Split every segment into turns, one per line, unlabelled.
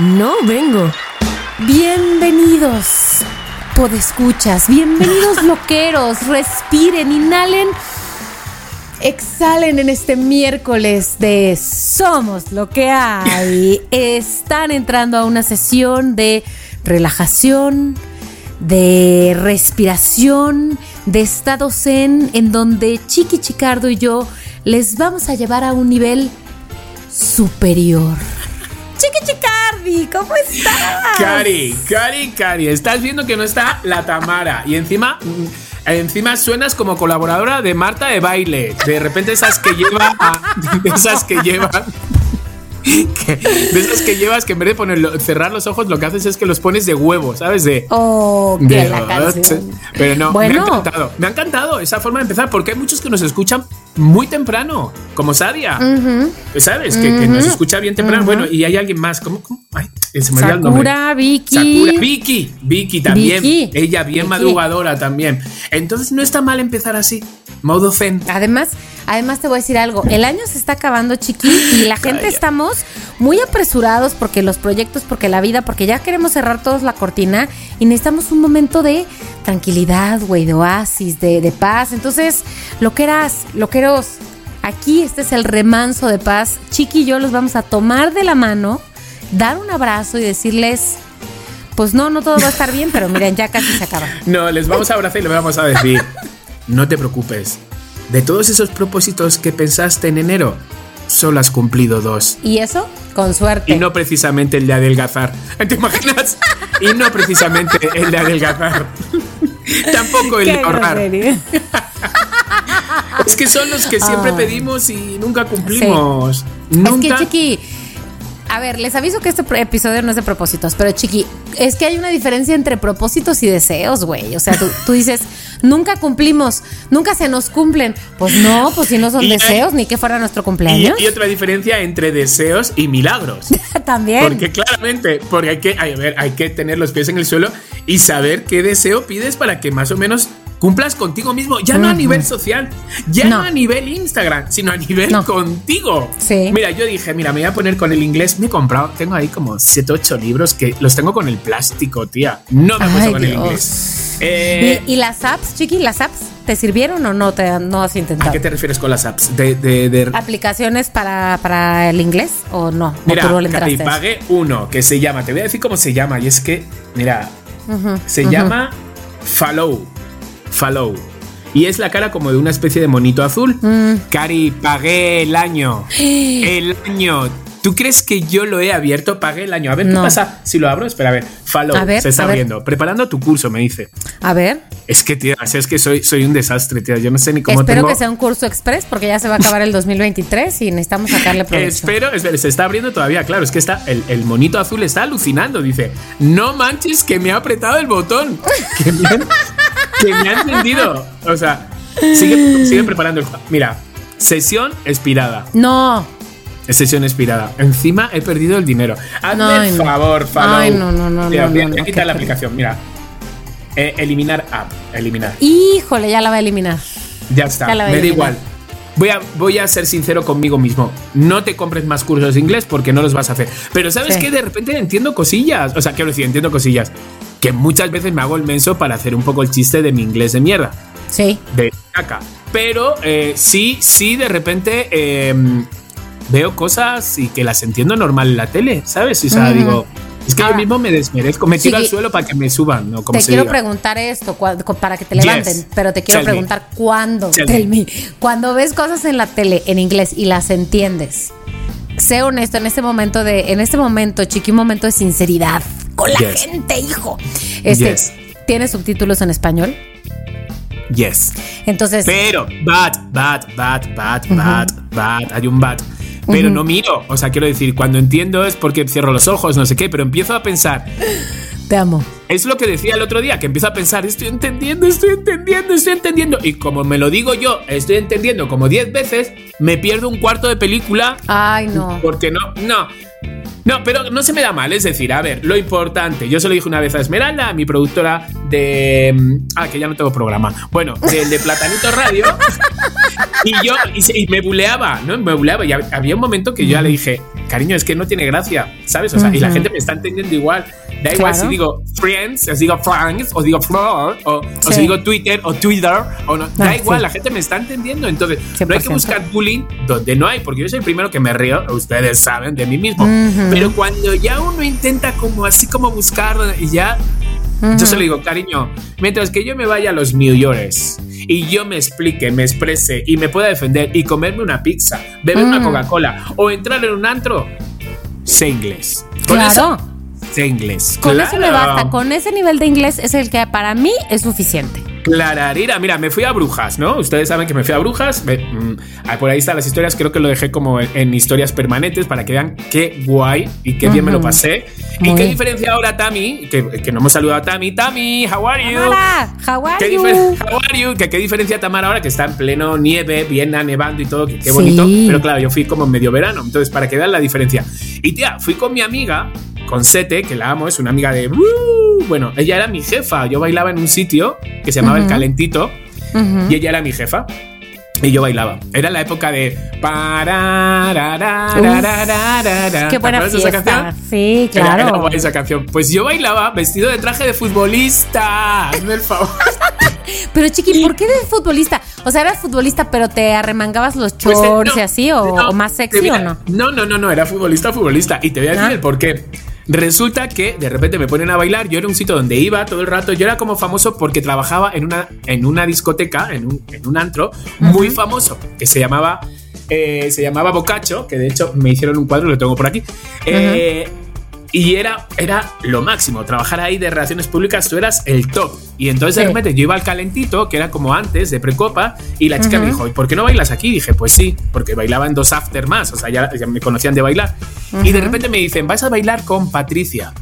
No vengo. Bienvenidos, podescuchas. Bienvenidos, loqueros. Respiren, inhalen, exhalen en este miércoles de Somos lo que hay. Están entrando a una sesión de relajación, de respiración, de estado zen, en donde Chiqui Chicardo y yo les vamos a llevar a un nivel superior. Chiqui ¿cómo estás?
Cari, Cari, Cari, estás viendo que no está la Tamara y encima mm, encima suenas como colaboradora de Marta de baile. De repente esas que lleva a- esas que llevan que- de esas que llevas que en vez de ponerlo, cerrar los ojos lo que haces es que los pones de huevo, ¿sabes? De
Oh,
de-
la canción.
Pero no,
Bueno.
me ha encantado. Me ha encantado esa forma de empezar porque hay muchos que nos escuchan muy temprano, como Sadia. ¿Sabes? Que, que nos escucha bien temprano. Bueno, y hay alguien más. ¿Cómo? cómo? Ay, se me.
Sakura, Vicky.
Sakura, Vicky, Vicky también.
Vicky.
Ella bien
Vicky.
madrugadora también. Entonces no está mal empezar así. Modo zen.
Además, además te voy a decir algo. El año se está acabando, chiqui, y la gente
Calla.
estamos muy apresurados porque los proyectos, porque la vida, porque ya queremos cerrar todos la cortina y necesitamos un momento de tranquilidad, güey, de oasis, de, de paz. Entonces, loqueras, loqueros, aquí este es el remanso de paz. Chiqui y yo los vamos a tomar de la mano, dar un abrazo y decirles, pues no, no todo va a estar bien, pero miren, ya casi se acaba.
No, les vamos a abrazar y les vamos a decir, no te preocupes. De todos esos propósitos que pensaste en enero, solo has cumplido dos.
Y eso, con suerte.
Y no precisamente el de adelgazar. ¿Te imaginas? Y no precisamente el de adelgazar. Tampoco el
Qué
de ahorrar. Es que son los que siempre
Ah.
pedimos y nunca cumplimos. Nunca.
Es que, Chiqui, a ver, les aviso que este episodio no es de propósitos, pero Chiqui, es que hay una diferencia entre propósitos y deseos, güey. O sea, tú, tú dices, nunca cumplimos, nunca se nos cumplen. Pues no, pues si no son
Y
deseos, ni que fuera nuestro
y,
cumpleaños.
y otra diferencia entre deseos y milagros.
También.
Porque claramente, porque hay que, hay, a ver, hay que tener los pies en el suelo y saber qué deseo pides para que más o menos cumplas contigo mismo, ya no a nivel social, ya no,
No.
a nivel Instagram, sino a nivel
No.
contigo.
Sí.
Mira, yo dije, mira, me voy a poner con el inglés, me he comprado, tengo ahí como 7, 8 libros que los tengo con el plástico, tía. No me he puesto con el
Dios.
inglés. Eh,
¿Y, y las apps, Chiqui, las apps te sirvieron o no te no has
¿A
intentado?
qué te refieres con las apps? De, de, de-
¿Aplicaciones para, para el inglés o no? ¿O
Mira,
le a eso?
pagué uno que se llama, te voy a decir cómo se llama, y es que, mira, se llama Follow. Follow. Y es la cara como de una especie de monito azul.
Mm.
Cari, pagué el año. El año. ¿Tú crees que yo lo he abierto? Pagué el año. A ver, ¿qué pasa si lo abro? Espera, a ver. Follow.
A ver,
se está abriendo. Preparando tu curso, me dice.
A ver,
Es que, tía, es que soy, soy un desastre, tía. Yo no sé ni cómo
espero
tengo...
que sea un curso express porque ya se va a acabar el 2023 y necesitamos sacarle provecho.
Espero, espera, se está abriendo todavía, claro, es que está, el, el monito azul está alucinando, dice, no manches que me ha apretado el botón, que me, han- que me ha encendido. O sea, sigue, sigue preparando el... Mira, sesión expirada,
No,
sesión expirada. Encima he perdido el dinero. Hazme
Ay,
el
no.
favor, follow.
Ay, no, no, no,
Mira,
no,
voy a, quitar la aplicación, mira. Eh, eliminar app, eliminar.
híjole, ya la va a eliminar.
Ya está,
Ya
me da igual. Voy a, voy a ser sincero conmigo mismo. No te compres más cursos de inglés porque no los vas a hacer. Pero ¿sabes
Sí.
qué? De repente entiendo cosillas. O sea, quiero decir, entiendo cosillas. Que muchas veces me hago el menso para hacer un poco el chiste de mi inglés de mierda.
Sí.
De caca. Pero eh, sí, sí, de repente eh, veo cosas y que las entiendo normal en la tele, ¿sabes? O sea, digo, es que
Ahora,
yo mismo me desmerezco. Me tiro
sí,
al suelo para que me suban, ¿no? Como
te
se
quiero
diga.
preguntar esto para que te
Yes.
levanten, pero te quiero
Tell me.
preguntar cuándo.
Tell
Tell
me.
me. Cuando ves cosas en la tele en inglés y las entiendes, sé honesto en este momento de, en este momento, chiqui, un momento de sinceridad con la gente, hijo. Este,
Yes.
¿tiene subtítulos en español?
Yes.
Entonces,
Pero, bad, bad, bad, bad, bad, bad, hay un bad. Pero no miro. O sea, quiero decir, cuando entiendo es porque cierro los ojos, no sé qué, pero empiezo a pensar.
Te amo.
Es lo que decía el otro día, que empiezo a pensar, estoy entendiendo, estoy entendiendo, estoy entendiendo. Y como me lo digo yo, estoy entendiendo como 10 veces, me pierdo un cuarto de película.
Ay, no.
Porque no, no. No, pero no se me da mal, es decir, a ver, lo importante, yo se lo dije una vez a Esmeralda, a mi productora de... mm, Ah, que ya no tengo programa. Bueno, del de Platanito Radio. y yo, y, me buleaba, ¿no? Me buleaba. Y hab- había un momento que yo ya le dije, cariño, es que no tiene gracia, ¿sabes? O sea, y la gente me está entendiendo igual. Da igual
Claro.
si digo friends, o si digo friends, o digo flor, o, o
Sí.
si digo Twitter, o Twitter, o no. Da
Ah,
igual,
sí.
la gente me está entendiendo. Entonces, no hay que
100%.
buscar bullying donde no hay, porque yo soy el primero que me río, ustedes saben, de mí mismo.
Ujú.
Pero cuando ya uno intenta como así como buscar y ya yo se lo digo, cariño, mientras que yo me vaya a los New Yorkers y yo me explique, me exprese y me pueda defender y comerme una pizza, beber una
Mm.
Coca-Cola o entrar en un antro, sé inglés. Con
Claro.
eso, sé inglés.
Con eso me
Claro.
basta. Con ese nivel de inglés es el que para mí es suficiente.
Clararira, mira, me fui a Brujas, ¿no? Ustedes saben que me fui a Brujas. me- mm, ah, por ahí están las historias, creo que lo dejé como en, en historias permanentes para que vean qué guay y qué bien me lo pasé.
Muy
y qué
bien.
diferencia ahora, Tami, que, que no hemos saludado a Tami. Tami, how are you?
Tamara, how are
¿Qué,
you?
how are you? ¿Qué, qué diferencia Tamara ahora que está en pleno nieve, Viena, nevando y todo, que qué
Sí.
bonito. Pero claro, yo fui como en medio verano, entonces para que vean la diferencia. Y tía, fui con mi amiga, con Sete, que la amo, es una amiga de... "Woo". Bueno, ella era mi jefa, yo bailaba en un sitio que se llamaba El. Calentito y ella era mi jefa. Y yo bailaba. Era la época de.
Qué buena
¿Te acuerdas de esa
fiesta.
canción?
Sí,
Era- era
claro.
guay esa canción. Pues yo bailaba vestido de traje de futbolista. Hazme el favor.
Pero chiqui, ¿por qué de futbolista? O sea, eras futbolista, pero te arremangabas los
Pues, eh,
shorts
no,
y así, o,
no,
o más sexy
mira,
o no.
No, no, no, no, era futbolista, futbolista. Y te voy a decir
Ah.
el por qué. Resulta que de repente me ponen a bailar. Yo era un sitio donde iba todo el rato. Yo era como famoso porque trabajaba en una, en una discoteca, en un, en un antro muy famoso que se llamaba. eh, se llamaba Bocacho, que de hecho me hicieron un cuadro, lo tengo por aquí. Eh, Y era, era lo máximo, trabajar ahí de relaciones públicas, tú eras el top. Y entonces de
Sí.
repente yo iba al calentito, que era como antes, de precopa, y la chica me dijo, ¿y por qué no bailas aquí? Y dije, pues sí, porque bailaba en dos after más, o sea, ya, ya me conocían de bailar. Y de repente me dicen, vas a bailar con Patricia.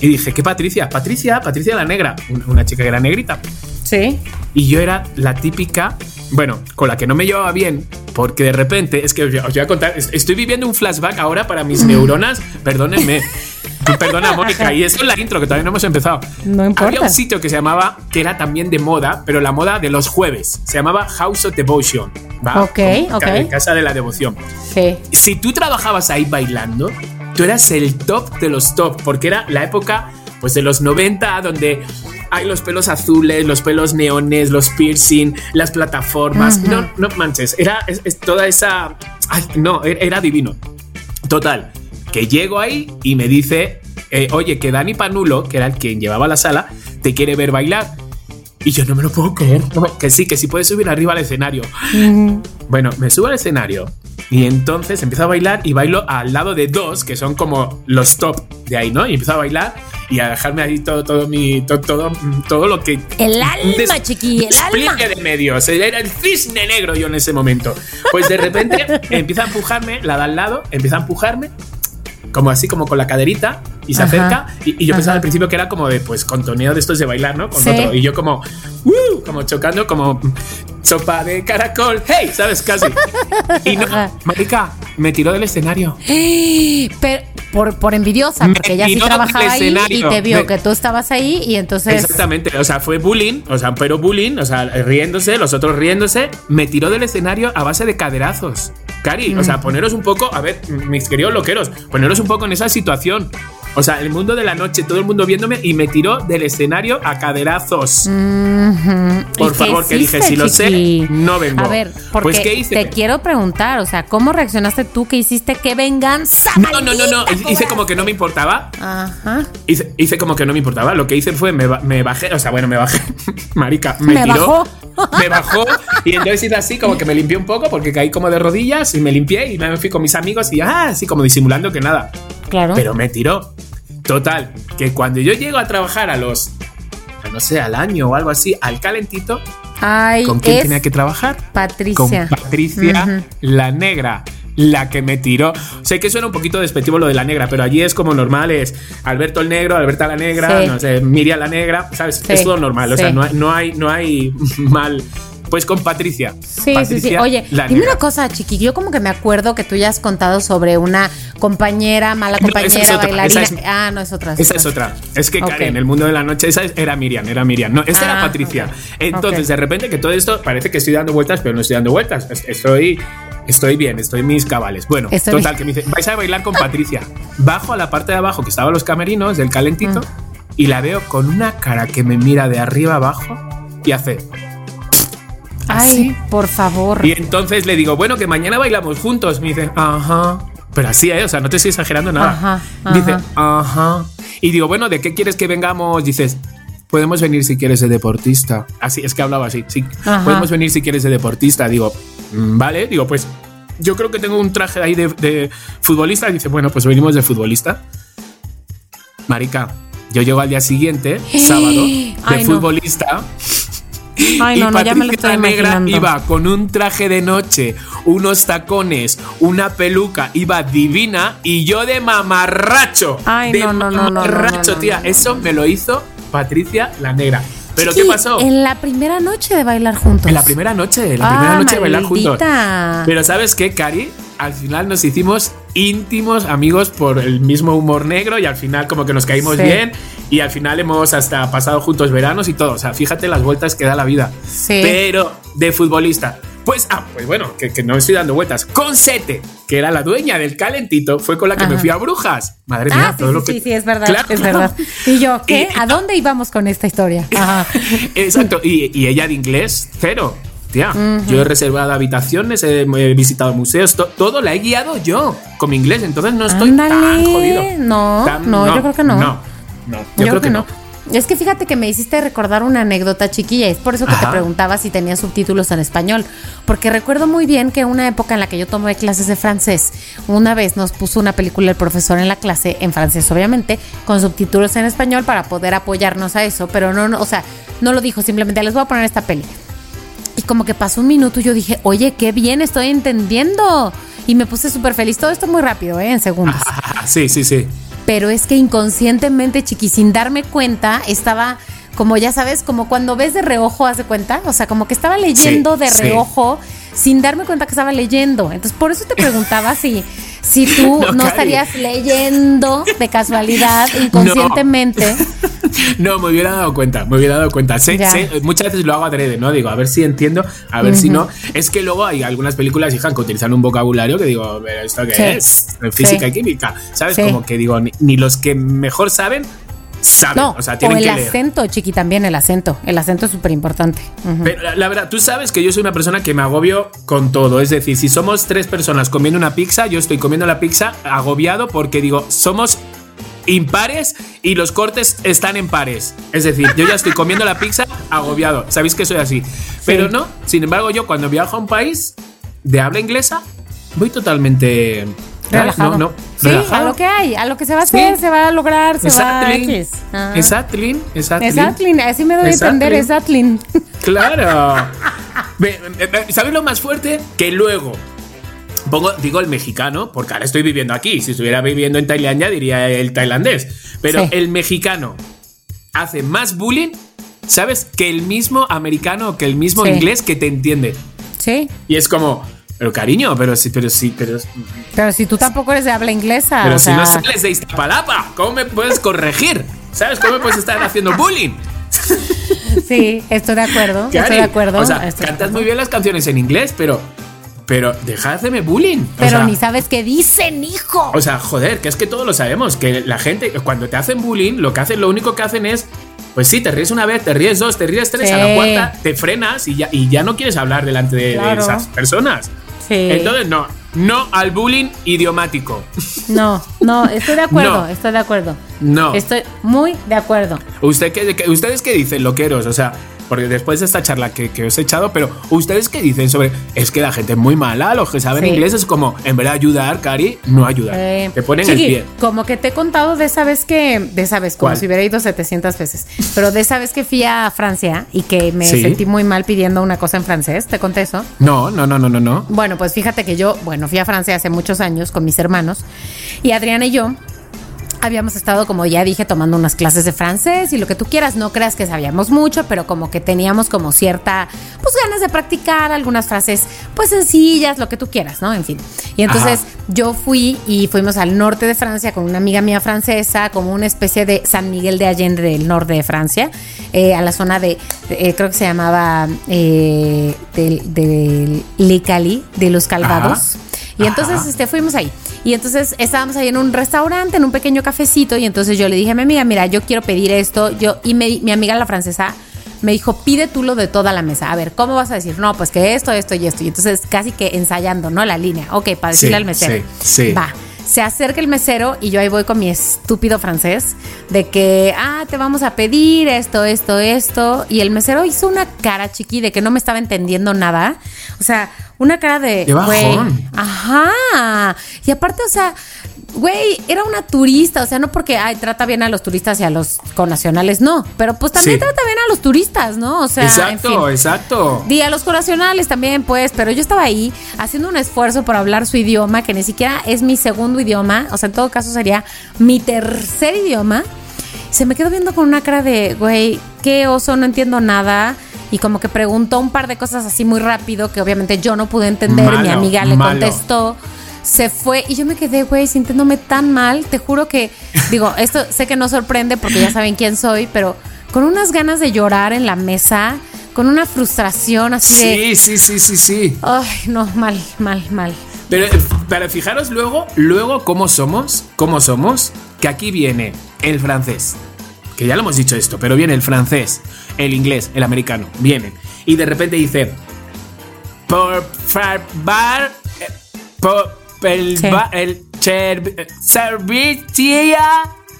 Y dije, ¿qué Patricia? Patricia, Patricia la negra, una- chica que era negrita.
Sí.
Y yo era la típica, bueno, con la que no me llevaba bien, porque de repente, es que os voy a contar, es- estoy viviendo un flashback ahora para mis neuronas, perdónenme. Perdona, Mónica, y eso es la intro que todavía no hemos empezado.
No importa.
Había un sitio que se llamaba, que era también de moda, pero la moda de los jueves. Se llamaba House of Devotion. ¿va?
Ok,
Como
ok.
ca- Casa de la devoción.
Sí.
Si tú trabajabas ahí bailando, tú eras el top de los top, porque era la época pues de los 90 donde hay los pelos azules, los pelos neones, los piercing, las plataformas.
Ujú.
No, no manches, era es, es toda esa ay, no, era, era divino. Total, que llego ahí y me dice, eh, oye, que Dani Panulo, que era el quien llevaba la sala, te quiere ver bailar. Y yo no me lo puedo creer. No que sí, que sí puedes subir arriba al escenario. Bueno, me subo al escenario y entonces empiezo a bailar y bailo al lado de dos que son como los top de ahí, ¿no? Y empiezo a bailar y a dejarme ahí todo, todo mi, todo, todo, todo lo que
El alma, chiqui, el alma.
de medios. Era el cisne negro yo en ese momento. Pues de repente empieza a empujarme, la de al lado, empieza a empujarme, como así, como con la caderita, y se
Ajá.
acerca. Y, y yo pensaba
Ajá.
al principio que era como de, pues, contoneo de estos de bailar, ¿no? Con
Sí.
otro. Y yo como, ¡uh! como chocando, como sopa de caracol, ¡hey! ¿Sabes? Casi. Y no, marica, me tiró del escenario.
Pero por, por envidiosa,
Me
porque ella sí trabajaba ahí y te vio
Me-
que tú estabas ahí y entonces.
Exactamente, o sea, fue bullying, o sea, pero bullying, o sea, riéndose, los otros riéndose, me tiró del escenario a base de caderazos. Cari, o
Mm.
sea, poneros un poco, a ver, mis queridos loqueros, poneros un poco en esa situación. O sea, el mundo de la noche, todo el mundo viéndome y me tiró del escenario a caderazos. Por
¿Y qué
favor, que dije, si lo sé, no vengo.
A ver, porque
Pues, ¿qué hice?
te quiero preguntar, o sea, ¿cómo reaccionaste tú? ¿Qué hiciste? ¿Qué venganza?
No, no, no, no,
maldita
hice como que no me importaba.
Ajá.
Hice, hice como que no me importaba. Lo que hice fue me, me bajé, o sea, bueno, me bajé. Marica, me,
Me
tiró.
bajó.
Me bajó. Y entonces hice así, como que me limpié un poco porque caí como de rodillas y me limpié y me fui con mis amigos y ah, así como disimulando que nada.
Claro.
Pero me tiró. Total, que cuando yo llego a trabajar a los, a no sé, al año o algo así, al calentito,
Ay,
¿con quién tenía que trabajar?
Patricia.
Con Patricia, la negra. la que me tiró. Sé que suena un poquito despectivo lo de la negra, pero allí es como normal, es Alberto el negro, Alberta la negra,
Sí.
no sé, Miriam la negra, ¿sabes?
Sí,
Es todo normal, o sea, no no hay, no hay mal. Pues con Patricia.
Sí, sí, sí.
Patricia,
Oye, dime una cosa, Chiqui. Yo como que me acuerdo que tú ya has contado sobre una compañera, mala
No,
compañera,
es otra,
bailarina.
es-
ah, no es otra.
Esa es otra. Es que,
Ok.
Karen, en el mundo de la noche, esa es- era Miriam, era Miriam. No, esa
Ah,
era Patricia.
ok.
Entonces, de repente, que todo esto parece que estoy dando vueltas, pero no estoy dando vueltas. Es- Estoy. Estoy bien, estoy en mis cabales. Bueno,
Estoy
total,
bien.
que me dice, vais a bailar con Patricia. Bajo a la parte de abajo que estaban los camerinos del calentito
Mm.
y la veo con una cara que me mira de arriba abajo y hace.
Ay, por favor.
Y entonces le digo, bueno, que mañana bailamos juntos. Me dice, ajá. Pero así, ¿eh? O sea, no te estoy exagerando nada.
Ajá,
Dice,
ajá.
Y digo, bueno, ¿de qué quieres que vengamos? Dices, podemos venir si quieres de deportista. Así, es que hablaba así. Sí,
Ajá.
podemos venir si quieres de deportista. Digo, "Mm, vale. Digo, pues yo creo que tengo un traje ahí de, de futbolista. Dice, bueno, pues venimos de futbolista. Marica, yo llego al día siguiente, sábado, de
Ay, no. Ay,
y
no, no, ya me lo
Patricia
estoy
la Negra
imaginando.
iba con un traje de noche, unos tacones, una peluca, iba divina y yo de mamarracho.
Ay,
de
no, no, no, no, no,
mamarracho,
no, no,
tía.
no, no.
Eso me lo hizo Patricia la Negra. Pero
Chiqui,
¿qué pasó?
En la primera noche de bailar juntos.
En la primera noche, en la
Ah,
primera noche de bailar juntos. Pero ¿sabes qué, Cari? Al final nos hicimos íntimos amigos por el mismo humor negro y al final como que nos caímos
Sí.
bien y al final hemos hasta pasado juntos veranos y todo. O sea, fíjate las vueltas que da la vida.
Sí.
Pero de futbolista. Pues, ah, pues bueno, que, que no estoy dando vueltas. Con Sete, que era la dueña del calentito, fue con la que me fui a Brujas. Madre mía,
Ah,
todo
sí,
lo que.
sí, sí, es verdad,
Claro.
es verdad. Y yo, ¿qué?
Y-
¿A dónde íbamos con esta historia? Ajá.
Exacto, y, y ella de inglés, cero. Tía, yo he reservado habitaciones, he, he visitado museos, to- todo la he guiado yo con mi inglés, entonces no estoy tan jodido.
No,
Tan-
no, yo creo que no.
No, no, yo, creo, que no.
Es que fíjate que me hiciste recordar una anécdota chiquilla, es por eso que te preguntaba si tenía subtítulos en español, porque recuerdo muy bien que una época en la que yo tomé clases de francés, una vez nos puso una película el profesor en la clase, en francés obviamente, con subtítulos en español para poder apoyarnos a eso, pero no, no o sea, no lo dijo, simplemente les voy a poner esta peli. Y como que pasó un minuto y yo dije, oye, qué bien, estoy entendiendo. Y me puse súper feliz, todo esto muy rápido, ¿eh? En segundos.
Sí, sí, sí.
pero es que inconscientemente, chiqui, sin darme cuenta, estaba como ya sabes, como cuando ves de reojo, haz de cuenta, o sea, como que estaba leyendo
Sí,
de
sí.
reojo sin darme cuenta que estaba leyendo. Entonces, por eso te preguntaba si, si tú
No,
estarías leyendo de casualidad, inconscientemente.
No, me hubiera dado cuenta, me hubiera dado cuenta. Sé-
Ya.
sé- muchas veces lo hago adrede, ¿no? Digo, a ver si entiendo, a ver si no. Es que luego hay algunas películas, hija, que utilizan un vocabulario que digo, ¿pero esto qué
Sí.
es? Física
Sí.
y química, ¿sabes? Como que digo, ni, ni los que mejor saben, saben.
No,
o sea,
o
tienen
el
que leer.
acento, chiqui, también el acento. El acento es súper importante.
Pero la, la verdad, tú sabes que yo soy una persona que me agobio con todo. Es decir, si somos tres personas comiendo una pizza, yo estoy comiendo la pizza agobiado porque digo, somos impares y los cortes están en pares. Es decir, yo ya estoy comiendo la pizza agobiado. Sabéis que soy así. Pero no, sin embargo, yo cuando viajo a un país de habla inglesa, voy totalmente.
Relajado.
No, no,
sí,
relajado.
a lo que hay, a lo que se va a hacer,
Sí.
se va a lograr, se va a. X. Ah. Así me doy a entender,
exactly. Claro. Ve, ve, ve, ¿Sabes lo más fuerte? Que luego. Pongo, digo el mexicano, porque ahora estoy viviendo aquí. Si estuviera viviendo en Tailandia, diría el tailandés. Pero
Sí.
el mexicano hace más bullying, ¿sabes? Que el mismo americano, que el mismo
Sí.
inglés que te entiende.
Sí,
Y es como, pero cariño, pero sí, pero sí, pero,
pero si tú tampoco eres de habla inglesa,
pero
o
si
sea,
no sales de Iztapalapa, ¿cómo me puedes corregir? ¿Sabes? ¿Cómo me puedes estar haciendo bullying?
sí, estoy de acuerdo, estoy de acuerdo.
O sea,
estoy de
cantas muy bien las canciones en inglés, pero. Pero deja de hacerme bullying. O
Pero
sea,
ni sabes qué dicen, hijo.
O sea, joder, que es que todos lo sabemos. Que la gente, cuando te hacen bullying, lo que hacen, lo único que hacen es. Pues sí, te ríes una vez, te ríes dos, te ríes tres, a la cuarta te frenas y ya, y ya no quieres hablar delante de, esas personas.
Sí.
Entonces, no, no al bullying idiomático.
no, no, estoy de acuerdo,
No.
estoy de acuerdo.
No.
Estoy muy de acuerdo.
¿Usted qué, qué- ¿Ustedes qué dicen, loqueros? O sea, porque después de esta charla que, que, os he echado, pero ustedes qué dicen sobre, es que la gente es muy mala, los que saben
Sí.
inglés es como, en vez de ayudar, Cari, no ayudar.
Eh,
te ponen
Chiqui,
el pie.
Como que te he contado de esa vez que, de esa vez, como
¿Cuál?
si hubiera ido 700 veces, pero de esa vez que fui a Francia y que me
Sí.
sentí muy mal pidiendo una cosa en francés, ¿te conté eso?
No, no, no, no, no, no.
Bueno, pues fíjate que yo, bueno, fui a Francia hace muchos años con mis hermanos y Adriana y yo habíamos estado, como ya dije, tomando unas clases de francés y lo que tú quieras, no creas que sabíamos mucho, pero como que teníamos como cierta, pues ganas de practicar algunas frases, pues sencillas, lo que tú quieras, ¿no? En fin. Y entonces
Ajá.
yo fui y fuimos al norte de Francia con una amiga mía francesa, como una especie de San Miguel de Allende del norte de Francia, eh, a la zona de, de- eh, creo que se llamaba eh, del, del Le Cali, de los Calvados.
Ajá.
Y entonces este, fuimos ahí. Y entonces estábamos ahí en un restaurante, en un pequeño cafecito. Y entonces yo le dije a mi amiga, mira, yo quiero pedir esto. Yo, y me- mi amiga la francesa me dijo, pide tú lo de toda la mesa. A ver, ¿cómo vas a decir? No, pues que esto, esto y esto. Y entonces casi que ensayando, ¿no? La línea. Ok, para decirle
Sí,
al mesero.
sí, sí.
Va. Se acerca el mesero y yo ahí voy con mi estúpido francés de que, ah, te vamos a pedir esto, esto, esto. Y el mesero hizo una cara chiqui de que no me estaba entendiendo nada. O sea, una cara de,
Qué
güey,
bajón.
Ajá. Y aparte, o sea, güey, era una turista, o sea, no porque ay, trata bien a los turistas y a los connacionales, no, pero pues también
Sí.
trata bien a los turistas, ¿no? O sea, en
exacto,
fin.
exacto.
Y a los connacionales también, pues, pero yo estaba ahí haciendo un esfuerzo por hablar su idioma, que ni siquiera es mi segundo idioma, o sea, en todo caso sería mi tercer idioma. Se me quedó viendo con una cara de, güey, qué oso, no entiendo nada. Y como que preguntó un par de cosas así muy rápido que obviamente yo no pude entender. mi
Malo,
amiga le
malo.
contestó. Se fue y yo me quedé, güey, sintiéndome tan mal. Te juro que, digo, esto sé que no sorprende porque ya saben quién soy, pero con unas ganas de llorar en la mesa, con una frustración así de,
Sí, sí, sí, sí, sí.
Ay, no, mal, mal, mal.
Pero, eh, pero fijaros luego, luego cómo somos, cómo somos, que aquí viene el francés. Que ya lo hemos dicho esto, pero viene el francés, el inglés, el americano, vienen. Y de repente dice, por favor, eh, por el,
Sí.
ba- el cher- eh, servicio.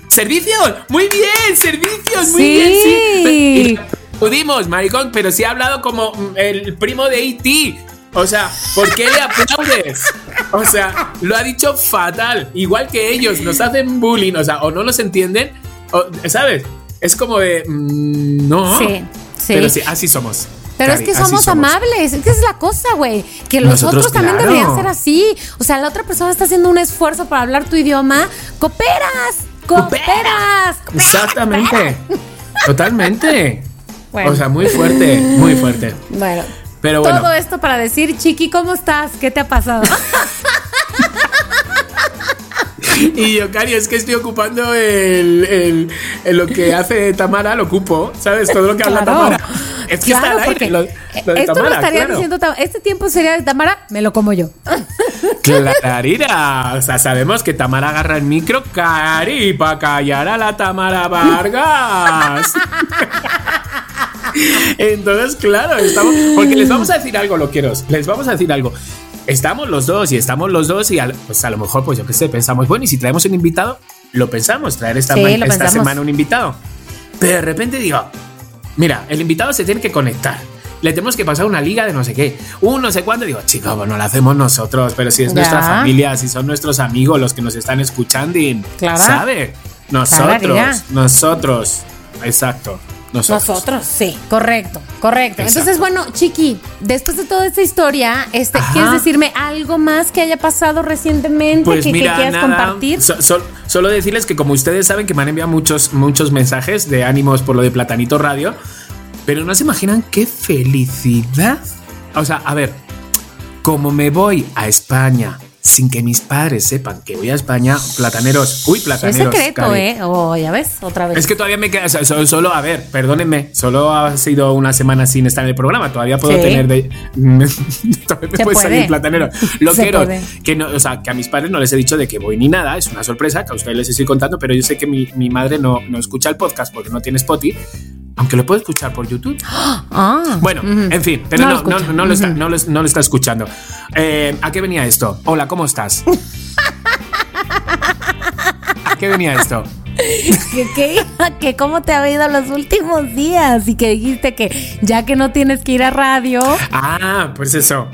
¡Servicios! ¡Muy bien! ¡Servicios! ¡Muy
Sí.
bien! Sí. Pudimos, maricón, pero si ha hablado como mm, el primo de E.T. O sea, ¿por qué le aplaudes? O sea, lo ha dicho fatal. Igual que ellos nos hacen bullying, o sea, o no los entienden, o, ¿sabes? Es como de. mm, no.
Sí, sí.
Pero sí, así somos.
Pero
Cari,
es que somos, amables, esa es la cosa, güey. Que los
Nosotros,
otros también
claro.
deberían ser así. O sea, la otra persona está haciendo un esfuerzo para hablar tu idioma. ¡Cooperas! ¡Cooperas!
Exactamente. Totalmente.
Bueno.
O sea, muy fuerte, muy fuerte.
Bueno,
Pero bueno.
todo esto para decir, Chiqui, ¿cómo estás? ¿Qué te ha pasado?
Y yo, Cari, es que estoy ocupando el, el- el- lo que hace Tamara, lo ocupo, ¿sabes? Todo lo que habla
Claro.
Tamara. Es que está
Claro,
al
porque
aire. Lo, lo de
esto
Tamara,
lo estaría
claro.
diciendo Este tiempo sería de Tamara, me lo como yo.
Clarira. O sea, sabemos que Tamara agarra el micro, Cari, para callar a la Tamara Vargas. Entonces, claro, estamos. Porque les vamos a decir algo, loqueros. Les vamos a decir algo. Estamos los dos y estamos los dos y al- pues a lo mejor, pues yo qué sé, pensamos, bueno, y si traemos un invitado, lo pensamos, traer esta,
Sí, lo
esta
pensamos.
semana un invitado. Pero de repente digo, mira, el invitado se tiene que conectar. Le tenemos que pasar una liga de no sé qué, un no sé cuándo. Digo, chico, bueno, lo hacemos nosotros, pero si es
Ya.
nuestra familia, si son nuestros amigos los que nos están escuchando, y,
Claro.
¿sabe? Nosotros, nosotros, exacto, nosotros.
Nosotros, sí, correcto, correcto.
Exacto.
Entonces, bueno, Chiqui, después de toda esta historia, este,
Ajá.
¿quieres decirme algo más que haya pasado recientemente
Pues
que, que
mira,
quieras
nada,
compartir?
so- so- solo decirles que como ustedes saben que me han enviado muchos, muchos mensajes de ánimos por lo de Platanito Radio, pero no se imaginan qué felicidad. O sea, a ver, como me voy a España sin que mis padres sepan que voy a España, plataneros, uy,
es
plataneros.
secreto,
Cari.
¿eh? Oh, ya ves, otra vez.
Es que todavía me queda, solo, solo- a ver, perdónenme, solo ha sido una semana sin estar en el programa, todavía puedo
Sí.
tener de... todavía me puede salir platanero. Lo
Se
quiero,
puede.
que no, o sea, que a mis padres no les he dicho de que voy ni nada, es una sorpresa que a ustedes les estoy contando, pero yo sé que mi, mi madre no, no escucha el podcast porque no tiene Spotify, aunque lo puede escuchar por YouTube.
Ah,
Bueno, en fin, pero
No
no,
lo
no,
escucha.
no lo está, no, lo, está escuchando. Eh, ¿A qué venía esto? Hola, ¿cómo estás? ¿A qué venía esto?
que, que, que cómo te ha ido los últimos días y que dijiste que ya que no tienes que ir a radio.
Ah, pues eso.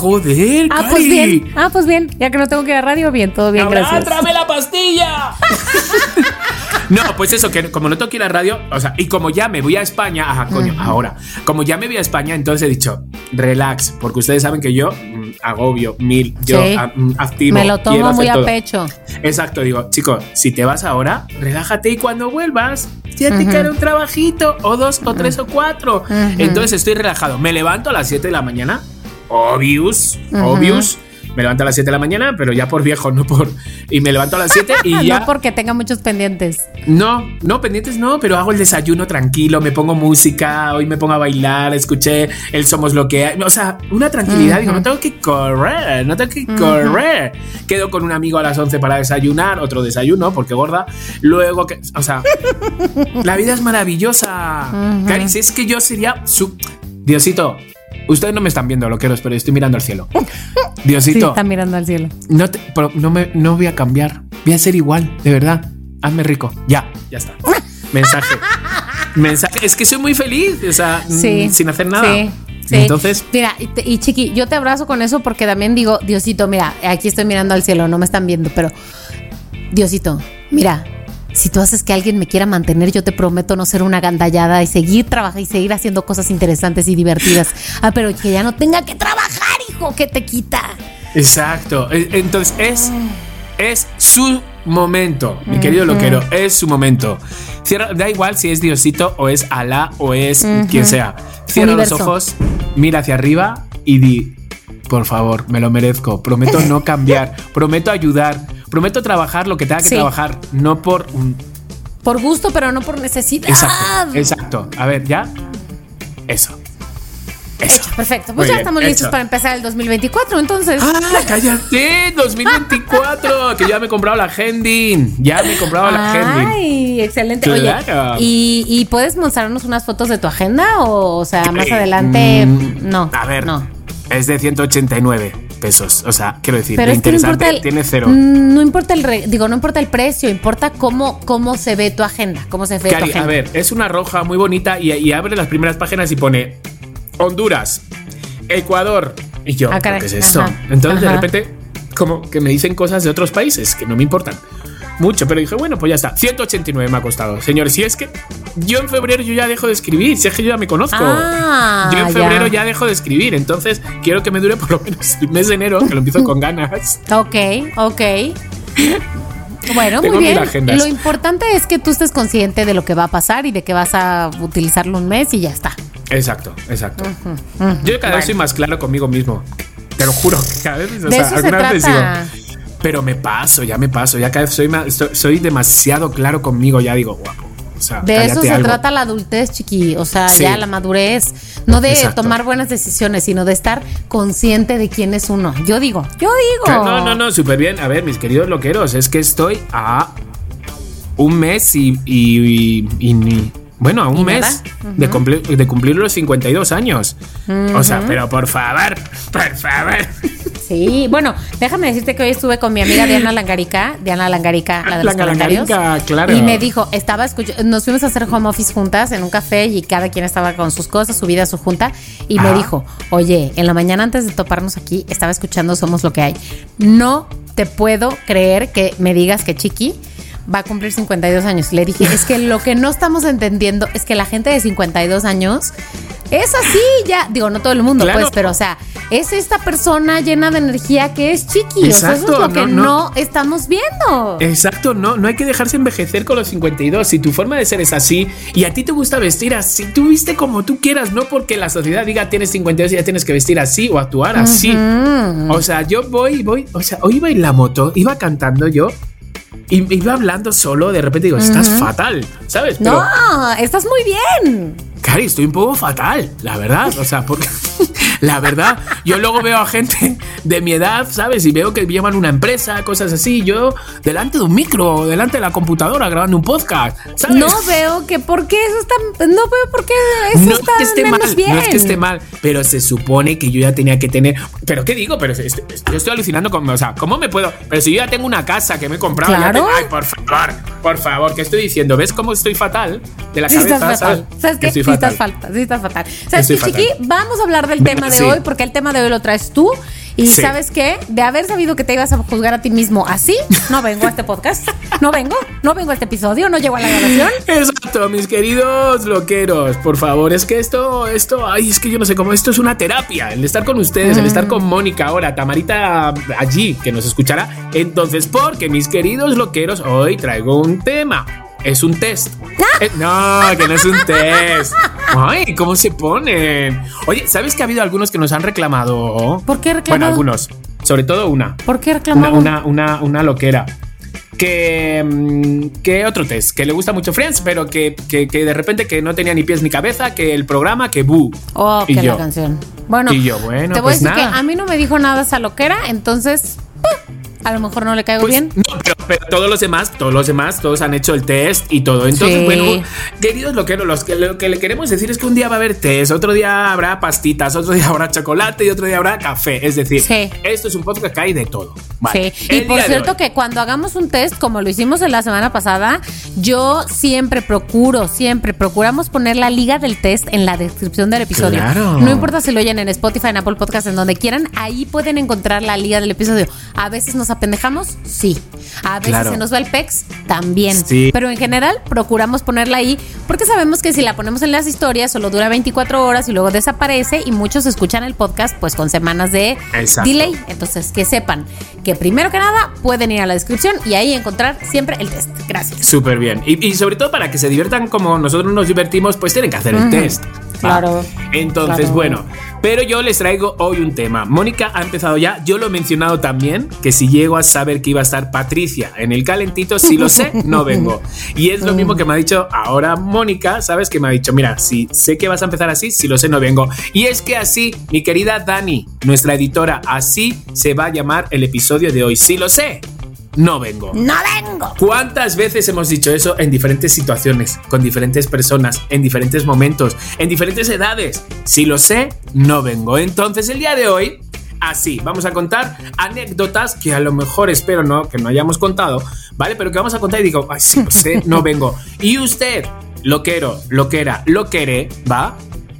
Joder,
Ah, pues bien. Ah, pues bien. Ya que no tengo que ir a radio, bien, todo bien, gracias.
¡Tráeme la pastilla! no, pues eso, que como no tengo que ir a radio, o sea, y como ya me voy a España, ajá, coño, ahora, como ya me voy a España, entonces he dicho, relax, porque ustedes saben que yo mm, agobio mil, yo
Sí.
a- mm, activo.
Me lo
quiero
tomo
hacer
muy a
todo.
pecho.
Exacto, digo, chico, si te vas ahora, relájate y cuando vuelvas, ya te caerá un trabajito, o dos, o tres, o cuatro. Entonces estoy relajado. Me levanto a las 7 de la mañana, obvious, obvious. Me levanto a las 7 de la mañana, pero ya por viejo, no por. Y me levanto a las 7 y ya.
No porque tenga muchos pendientes.
No, no, pendientes no, pero hago el desayuno tranquilo, me pongo música, hoy me pongo a bailar, escuché el Somos lo que hay. O sea, una tranquilidad, digo, no tengo que correr, no tengo que correr. Quedo con un amigo a las 11 para desayunar, otro desayuno, porque gorda. Luego, que, o sea, la vida es maravillosa. Caris, es que yo sería su. Diosito, ustedes no me están viendo, loqueros, pero estoy mirando al cielo.
Sí,
Diosito,
está mirando al cielo.
no, te- pero no, me, no voy a cambiar. Voy a ser igual, de verdad. Hazme rico. Ya, ya está. Mensaje. Mensaje. Es que soy muy feliz, o sea, mm,
Sí.
sin hacer nada.
Sí. sí.
Entonces,
Mira, y, y Chiqui, yo te abrazo con eso porque también digo, Diosito, mira, aquí estoy mirando al cielo, no me están viendo, pero Diosito, mira, si tú haces que alguien me quiera mantener, yo te prometo no ser una gandallada y seguir trabajando y seguir haciendo cosas interesantes y divertidas. Ah, pero que ya no tenga que trabajar, hijo, que te quita.
exacto. E- Entonces, es, es su momento, mi querido loquero, es su momento. Cierra, da igual si es Diosito o es Alá o es quien sea. Cierra
Universo.
los ojos, mira hacia arriba y di, por favor, me lo merezco. Prometo no cambiar, prometo ayudar, prometo trabajar lo que tenga que
Sí.
trabajar, no por un
Por gusto, pero no por necesidad.
Exacto, exacto. A ver, ya. Eso. Eso.
Perfecto,
Muy
pues ya
bien,
estamos listos
hecho.
para empezar el 2024, entonces.
¡Ah, cállate! 2024, que ya me he comprado la Hendin. Ya me he comprado la Hendin.
Ay, excelente.
Claro.
Oye, ¿y, y puedes mostrarnos unas fotos de tu agenda? O, o sea, más
Eh,
adelante,
mm,
no.
A ver,
no.
es de 189 pesos. O sea, quiero decir,
Pero
lo
es que no
interesante
importa el,
tiene cero.
Mm, No importa el, re- digo, no importa el precio, importa cómo, cómo se ve tu agenda, cómo se ve tu agenda.
a ver, es una roja muy bonita y, y abre las primeras páginas y pone Honduras, Ecuador. Y yo,
Ah,
¿pero
caray,
¿qué es esto?
ajá,
Entonces de repente, como que me dicen cosas de otros países que no me importan mucho, pero dije, bueno, pues ya está. 189 me ha costado. Señores, si es que yo en febrero yo ya dejo de escribir, si es que yo ya me conozco.
Ah,
yo en febrero
ya.
ya. dejo de escribir, entonces quiero que me dure por lo menos el mes de enero, que lo empiezo con ganas.
Ok, ok. Bueno,
Tengo
muy bien. Lo importante es que tú estés consciente de lo que va a pasar y de que vas a utilizarlo un mes y ya está.
Exacto, exacto. Yo cada vez soy más claro conmigo mismo. Te lo juro, cada vez. o
De
sea,
eso se
algunas veces
trata.
Pero me paso, ya me paso. Ya cada vez soy, más, soy, soy demasiado claro conmigo. Ya digo, guapo. O sea,
De eso se
algo.
trata la adultez, chiqui. O sea,
Sí.
ya la madurez. No de
Exacto.
tomar buenas decisiones, sino de estar consciente de quién es uno. Yo digo, yo digo.
No, no, no, súper bien. A ver, mis queridos loqueros, es que estoy a un mes y. y- y- y ni- bueno, a un
¿Y
mes de, cumplir, de cumplir los 52 años. O sea, pero por favor, por favor.
Sí, bueno, déjame decirte que hoy estuve con mi amiga Diana Langarica, Diana Langarica, la de los.
Langarica, claro.
Y me dijo, estaba escuchando, nos fuimos a hacer home office juntas en un café y cada quien estaba con sus cosas, subida a su junta, y me dijo, oye, en la mañana antes de toparnos aquí, estaba escuchando Somos lo que hay. No te puedo creer que me digas que Chiqui va a cumplir 52 años. Le dije, es que lo que no estamos entendiendo es que la gente de 52 años es así, ya, digo, no todo el mundo,
Claro.
pues, pero o sea, es esta persona llena de energía que es Chiqui. o sea, eso es lo que
no,
no,
no.
estamos viendo.
Exacto, no, no hay que dejarse envejecer con los 52. Si tu forma de ser es así y a ti te gusta vestir así, tú viste como tú quieras, no porque la sociedad diga tienes 52 y ya tienes que vestir así o actuar así. O sea, yo voy, voy, o sea, hoy iba en la moto, iba cantando yo y iba hablando solo, de repente digo, estás fatal, ¿sabes? Pero,
no, estás muy bien.
Cari, estoy un poco fatal, la verdad. O sea, porque La verdad, yo luego veo a gente de mi edad, ¿sabes? Y veo que llevan una empresa, cosas así. Yo delante de un micro, delante de la computadora, grabando un podcast. ¿sabes?
No veo que por qué eso está. No veo por qué eso
no
está
es que esté
menos
mal,
bien.
no es que esté mal, pero se supone que yo ya tenía que tener. ¿Pero qué digo? Pero yo estoy alucinando con. O sea, ¿cómo me puedo.? Pero si yo ya tengo una casa que me he comprado. ya
Claro.
te- ay, por favor, por favor, ¿qué estoy diciendo? ¿Ves cómo estoy fatal de la
Sí
cabeza? ¿sabes?
¿Sabes
Que
qué?
estoy
Sí estás
fatal.
fatal. Sí estás fatal. ¿Sabes qué, Chiqui?
fatal.
Vamos a hablar del tema de
sí.
hoy porque el tema de hoy lo traes tú. Y
Sí.
¿sabes qué? De haber sabido que te ibas a juzgar a ti mismo así, no vengo a este podcast. No vengo. No vengo a este episodio. No llego a la grabación.
Exacto, mis queridos loqueros, por favor, es que esto, esto, ay, es que yo no sé cómo, esto es una terapia, el estar con ustedes, el estar con Mónica ahora, Tamarita allí, que nos escuchará. Entonces, porque mis queridos loqueros, hoy traigo un tema. Es un test. Eh, no, que no es un test. Ay, ¿cómo se ponen? Oye, ¿sabes que ha habido algunos que nos han reclamado?
¿Por qué
Bueno,
reclamado?
algunos. Sobre todo una.
¿Por qué
Una,
reclamamos?
una, una, una loquera. Que, mm, que otro test, que le gusta mucho Friends, pero que, que, que de repente que no tenía ni pies ni cabeza, que el programa, que bu.
Oh,
Y
que
yo.
la canción. Bueno,
Y yo, bueno,
te voy
pues
a decir
nada.
que a mí no me dijo nada esa loquera, entonces ¡pum! A lo mejor no le caigo
Pues,
bien.
no, pero, pero todos los demás, todos los demás, todos han hecho el test y todo. Entonces,
Sí.
bueno, queridos loqueros, los que, lo que le queremos decir es que un día va a haber test, otro día habrá pastitas, otro día habrá chocolate y otro día habrá café. Es decir,
Sí.
esto es un podcast que hay de todo. Vale.
Sí, y por cierto que cuando hagamos un test, como lo hicimos en la semana pasada, yo siempre procuro, siempre procuramos poner la liga del test en la descripción del episodio.
Claro.
No importa si lo oyen en Spotify, en Apple Podcast, en donde quieran, ahí pueden encontrar la liga del episodio. A veces nos apendejamos, sí. A veces
Claro.
se nos va el pex, también.
Sí.
Pero en general procuramos ponerla ahí porque sabemos que si la ponemos en las historias solo dura 24 horas y luego desaparece y muchos escuchan el podcast pues con semanas de
Exacto.
delay. Entonces, que sepan que primero que nada pueden ir a la descripción y ahí encontrar siempre el test. Gracias.
Súper bien. Y, y sobre todo para que se diviertan como nosotros nos divertimos, pues tienen que hacer el test.
Claro.
Entonces,
Claro.
bueno, pero yo les traigo hoy un tema. Mónica ha empezado ya, yo lo he mencionado también, que si llego a saber que iba a estar Patricia en el calentito, si lo sé, no vengo. Y es lo mismo que me ha dicho ahora Mónica, ¿sabes? Que me ha dicho, mira, si sé que vas a empezar así, si lo sé, no vengo. Y es que así, mi querida Dani, nuestra editora, así se va a llamar el episodio de hoy. Si lo sé, no vengo.
¡No vengo!
¿Cuántas veces hemos dicho eso en diferentes situaciones, con diferentes personas, en diferentes momentos, en diferentes edades? Si lo sé, no vengo. Entonces el día de hoy, así, vamos a contar anécdotas que a lo mejor espero no, que no hayamos contado, ¿vale? Pero que vamos a contar y digo, ay, si lo sé, no vengo. Y usted, lo quiero, lo quiera, lo quiere, ¿va?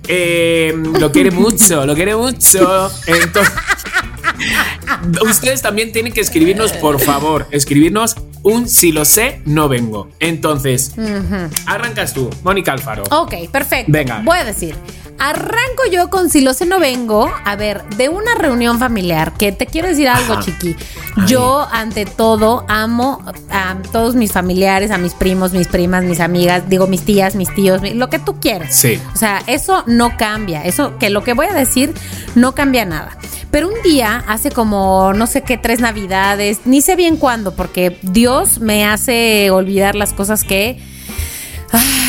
Eh, lo quiere mucho, lo quiere mucho. Entonces... Ustedes también tienen que escribirnos, por favor, escribirnos un si lo sé, no vengo. Entonces, arrancas tú, Mónica Alfaro.
Ok, perfecto.
Venga.
Voy a decir. Arranco yo con si lo sé no vengo. A ver, de una reunión familiar, que te quiero decir algo,
Ajá.
chiqui. Yo, ante todo, amo a todos mis familiares, a mis primos, mis primas, mis amigas, digo, mis tías, mis tíos, lo que tú quieras.
Sí.
O sea, eso no cambia. Eso que lo que voy a decir no cambia nada. Pero un día, hace como no sé qué, tres navidades, ni sé bien cuándo, porque Dios me hace olvidar las cosas que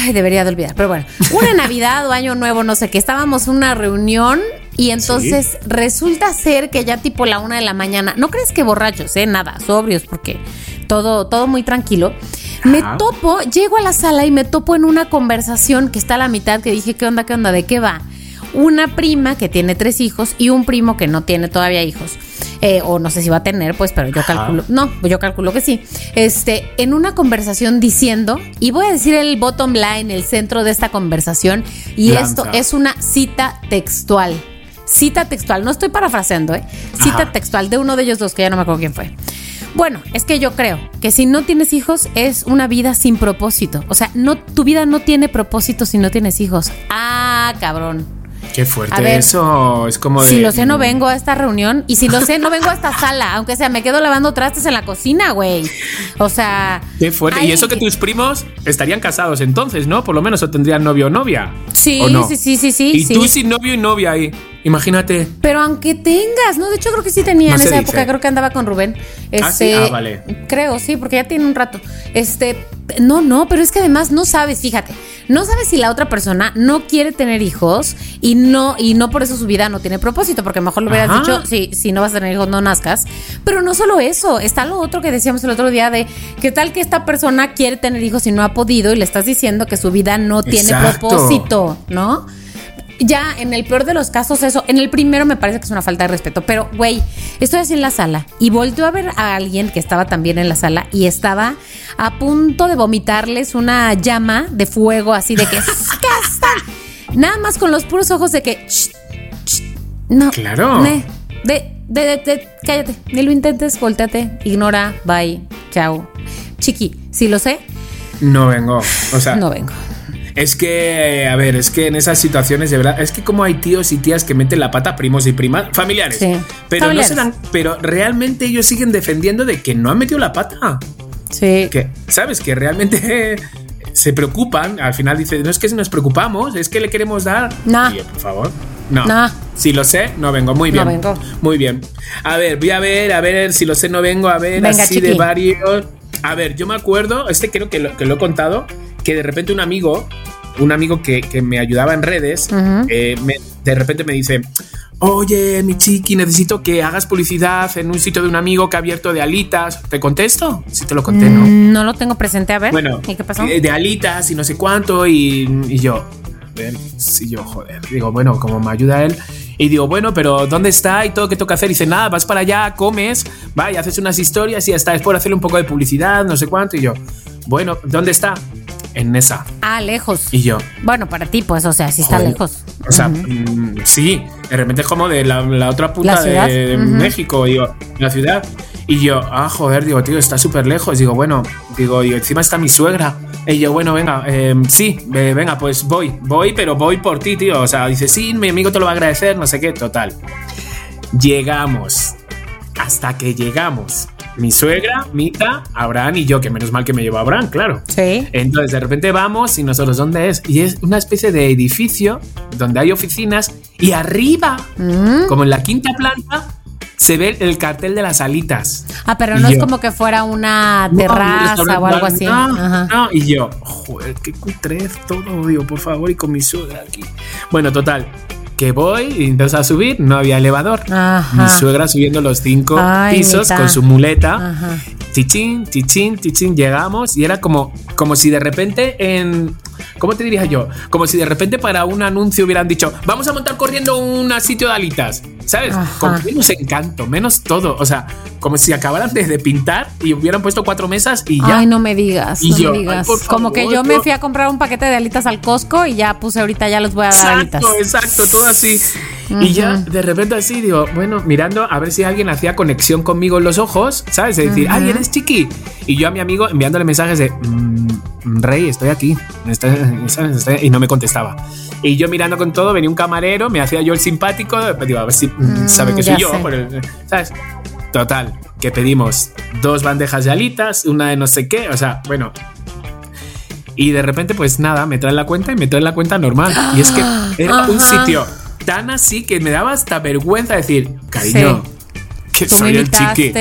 Ay, debería de olvidar. Pero bueno, una Navidad o Año Nuevo, no sé qué, estábamos en una reunión y entonces resulta ser que ya tipo la una de la mañana, no crees que borrachos, eh, nada, sobrios, porque todo, todo muy tranquilo. Me
Ajá.
topo, llego a la sala y me topo en una conversación que está a la mitad, que dije, ¿qué onda, qué onda, de qué va? Una prima que tiene tres hijos y un primo que no tiene todavía hijos. Eh, o no sé si va a tener, pues, pero yo
Ajá.
calculo, no, yo calculo que sí. Este, en una conversación diciendo, y voy a decir el bottom line, el centro de esta conversación, y
Lanza.
esto es una cita textual. Cita textual, no estoy parafraseando, ¿eh? Cita
Ajá.
textual de uno de ellos dos, que ya no me acuerdo quién fue. Bueno, es que yo creo que si no tienes hijos es una vida sin propósito. O sea, no, tu vida no tiene propósito si no tienes hijos. Ah, cabrón.
Qué fuerte
A ver,
eso. Es como de.
Si lo sé, no vengo a esta reunión. Y si lo sé, no vengo a esta sala. Aunque sea, me quedo lavando trastes en la cocina, güey. O sea.
Qué fuerte. y eso que tus primos estarían casados entonces, ¿no? Por lo menos o tendrían novio o novia.
Sí,
¿O no?
sí, sí, sí, sí.
Y
sí.
tú sin novio y novia ahí. Imagínate.
Pero aunque tengas, ¿no? De hecho, creo que sí tenía
No
en esa
dice.
época, creo que andaba con Rubén.
Ah, sí,
Este,
ah, vale.
Creo, sí, porque ya tiene un rato. Este, no, no, pero es que además no sabes, fíjate, no sabes si la otra persona no quiere tener hijos y no, y no por eso su vida no tiene propósito, porque mejor lo hubieras
Ajá.
dicho, si, si no vas a tener hijos, no nazcas. Pero no solo eso, está lo otro que decíamos el otro día de qué tal que esta persona quiere tener hijos y no ha podido y le estás diciendo que su vida no tiene
Exacto.
propósito, ¿no? Ya, en el peor de los casos, eso. En el primero me parece que es una falta de respeto. Pero, güey, estoy así en la sala y volteo a ver a alguien que estaba también en la sala y estaba a punto de vomitarles una llama de fuego así de que. Nada más con los puros ojos de que. "Shh, shh". No.
Claro.
ne, de, de, de, de- cállate. Ni lo intentes, volteate, ignora, bye, chao. Chiqui, si lo sé,
No vengo. O sea,
no vengo.
Es que, a ver, es que en esas situaciones de verdad, es que como hay tíos y tías que meten la pata, primos y primas, familiares.
Sí.
Pero
Familiares.
no se dan, pero realmente ellos siguen defendiendo de que no han metido la pata.
Sí.
Que, ¿sabes? Que realmente se preocupan. Al final dicen, no es que nos preocupamos, es que le queremos dar.
Nah.
Yo, por favor. No.
Nah.
Si lo sé, no vengo. Muy
No
bien.
vengo.
Muy bien. A ver, voy a ver, a ver, si lo sé, no vengo, a ver,
Venga,
así de varios. A ver, yo me acuerdo, este creo que lo, que lo he contado, que de repente un amigo, un amigo que, que me ayudaba en redes, eh, me- de repente me dice, oye, mi chiqui, necesito que hagas publicidad en un sitio de un amigo que ha abierto de alitas. ¿Te contesto? Sí te lo conté, ¿no?
Mm, No lo tengo presente, a ver.
Bueno,
¿Y qué pasó?
eh, de alitas y no sé cuánto y, y yo, ver, sí, yo, joder, digo, bueno, como me ayuda él. Y digo, bueno, pero ¿dónde está y todo qué toca hacer? Y dice, nada, vas para allá, comes, va y haces unas historias y ya está, es por hacerle un poco de publicidad, no sé cuánto. Y yo, bueno, ¿dónde está? En esa.
Ah, lejos.
Y yo,
Bueno, para ti, pues, o sea, sí está
Joder.
lejos.
o sea, mm, sí, de repente es como de la, la otra punta
La
de. México, digo, la ciudad. Y yo, ah, joder, digo, tío, está súper lejos. Digo, bueno, digo, y encima está mi suegra. Y yo, bueno, venga, eh, sí, eh, venga, pues voy, voy, pero voy por ti, tío. O sea, dice, sí, mi amigo te lo va a agradecer, no sé qué, total. Llegamos. Hasta que llegamos. Mi suegra, Mita, Abraham y yo, que menos mal que me llevó Abraham, claro.
Sí.
Entonces de repente vamos y nosotros, ¿dónde es? Y es una especie de edificio donde hay oficinas y arriba,
Mm.
como en la quinta planta, se ve el cartel de las alitas.
Ah, pero no es como que fuera una
No, un
terraza
restaurante,
o algo así.
No,
Ajá.
no, y yo, joder, qué cutrez todo, digo, por favor, y con mi suegra aquí. Bueno, total, que voy, intentas a subir, no había elevador.
Ajá.
Mi suegra subiendo los cinco
Ay,
pisos con su muleta.
Ajá.
Tichín, tichín, tichín, llegamos y era como, como si de repente en... ¿Cómo te diría yo? Como si de repente para un anuncio hubieran dicho, vamos a montar corriendo un sitio de alitas, ¿sabes?
Ajá.
Con menos encanto, menos todo. O sea, como si acabaran de, de pintar y hubieran puesto cuatro mesas y ya.
Ay, no me digas,
Y
no
yo,
me digas. Como que yo me fui a comprar un paquete de alitas al Costco y ya puse ahorita, ya los voy a dar alitas.
Exacto, exacto, todo así. Y ya de repente así digo, bueno, mirando a ver si alguien hacía conexión conmigo en los ojos, ¿sabes? Es decir, ay, eres chiqui. Y yo a mi amigo enviándole mensajes de, "Mm, Rey, estoy aquí. Estoy- ¿sabes? Estoy- y no me contestaba. Y yo mirando con todo, venía un camarero, me hacía yo el simpático, digo, a ver si mm,
Mm,
sabe que soy yo. el- ¿Sabes? Total, que pedimos dos bandejas de alitas, una de no sé qué, o sea, bueno. Y de repente, pues nada, me traen la cuenta y me traen la cuenta normal. Y es que era un sitio tan así que me daba hasta vergüenza decir, cariño, que
Tú
soy el chiqui.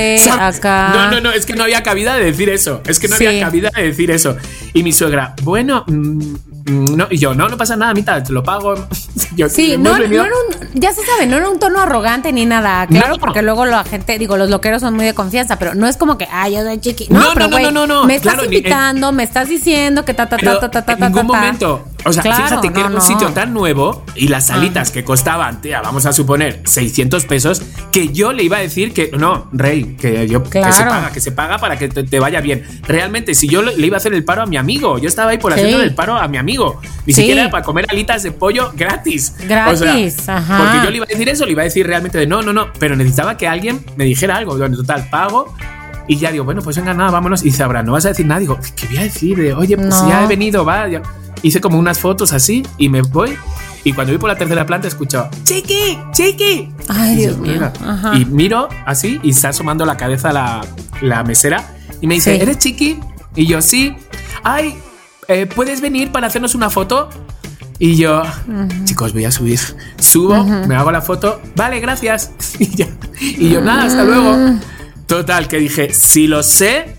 No, no, no, es que no había cabida de decir eso. Es que no
Sí.
había cabida de decir eso. Y mi suegra, bueno, mm, mm, no, y yo, no, no pasa nada, mitad, te lo pago. Yo,
Sí, no, no era un, ya se sabe, no era un tono arrogante ni nada, claro,
No.
porque luego la gente, digo, los loqueros son muy de confianza, pero no es como que, ay, yo soy chiqui. No,
No, no,
pero
no,
güey,
no, no, no,
me estás
claro,
invitando, me estás diciendo que ta, ta,
Pero
ta, ta, ta,
en
ta,
ningún
ta, ta.
momento. O sea,
Claro,
fíjate que
no,
era un
no.
sitio tan nuevo y las salitas que costaban, tía, vamos a suponer 600 pesos, que yo le iba a decir que no, Rey, que yo que se paga, que se paga para que te, te vaya bien. Realmente, si yo le iba a hacer el paro a mi amigo, yo estaba ahí por
Sí.
hacerle el paro a mi amigo, ni
Sí.
siquiera para comer alitas de pollo gratis.
Gratis, ajá.
Porque yo le iba a decir eso, le iba a decir realmente de no, no, no, pero necesitaba que alguien me dijera algo. Bueno, total, pago. Y ya digo, bueno, pues venga, nada, vámonos. Y dice, Abraham, no vas a decir nada. Digo, ¿qué voy a decir? De, Oye, pues
No.
ya he venido, va. Ya". Hice como unas fotos así y me voy. Y cuando voy por la tercera planta, escucho, ¡Chiqui! ¡Chiqui!
Ay,
Y
Dios
yo,
mío.
Y miro así y está asomando la cabeza la, la mesera. Y me dice,
Sí.
¿eres Chiqui? Y yo, sí. Ay, eh, ¿puedes venir para hacernos una foto? Y yo, chicos, voy a subir. Subo, me hago la foto. Vale, gracias. Y, ya. y yo, nada, hasta luego. Total, que dije, si lo sé,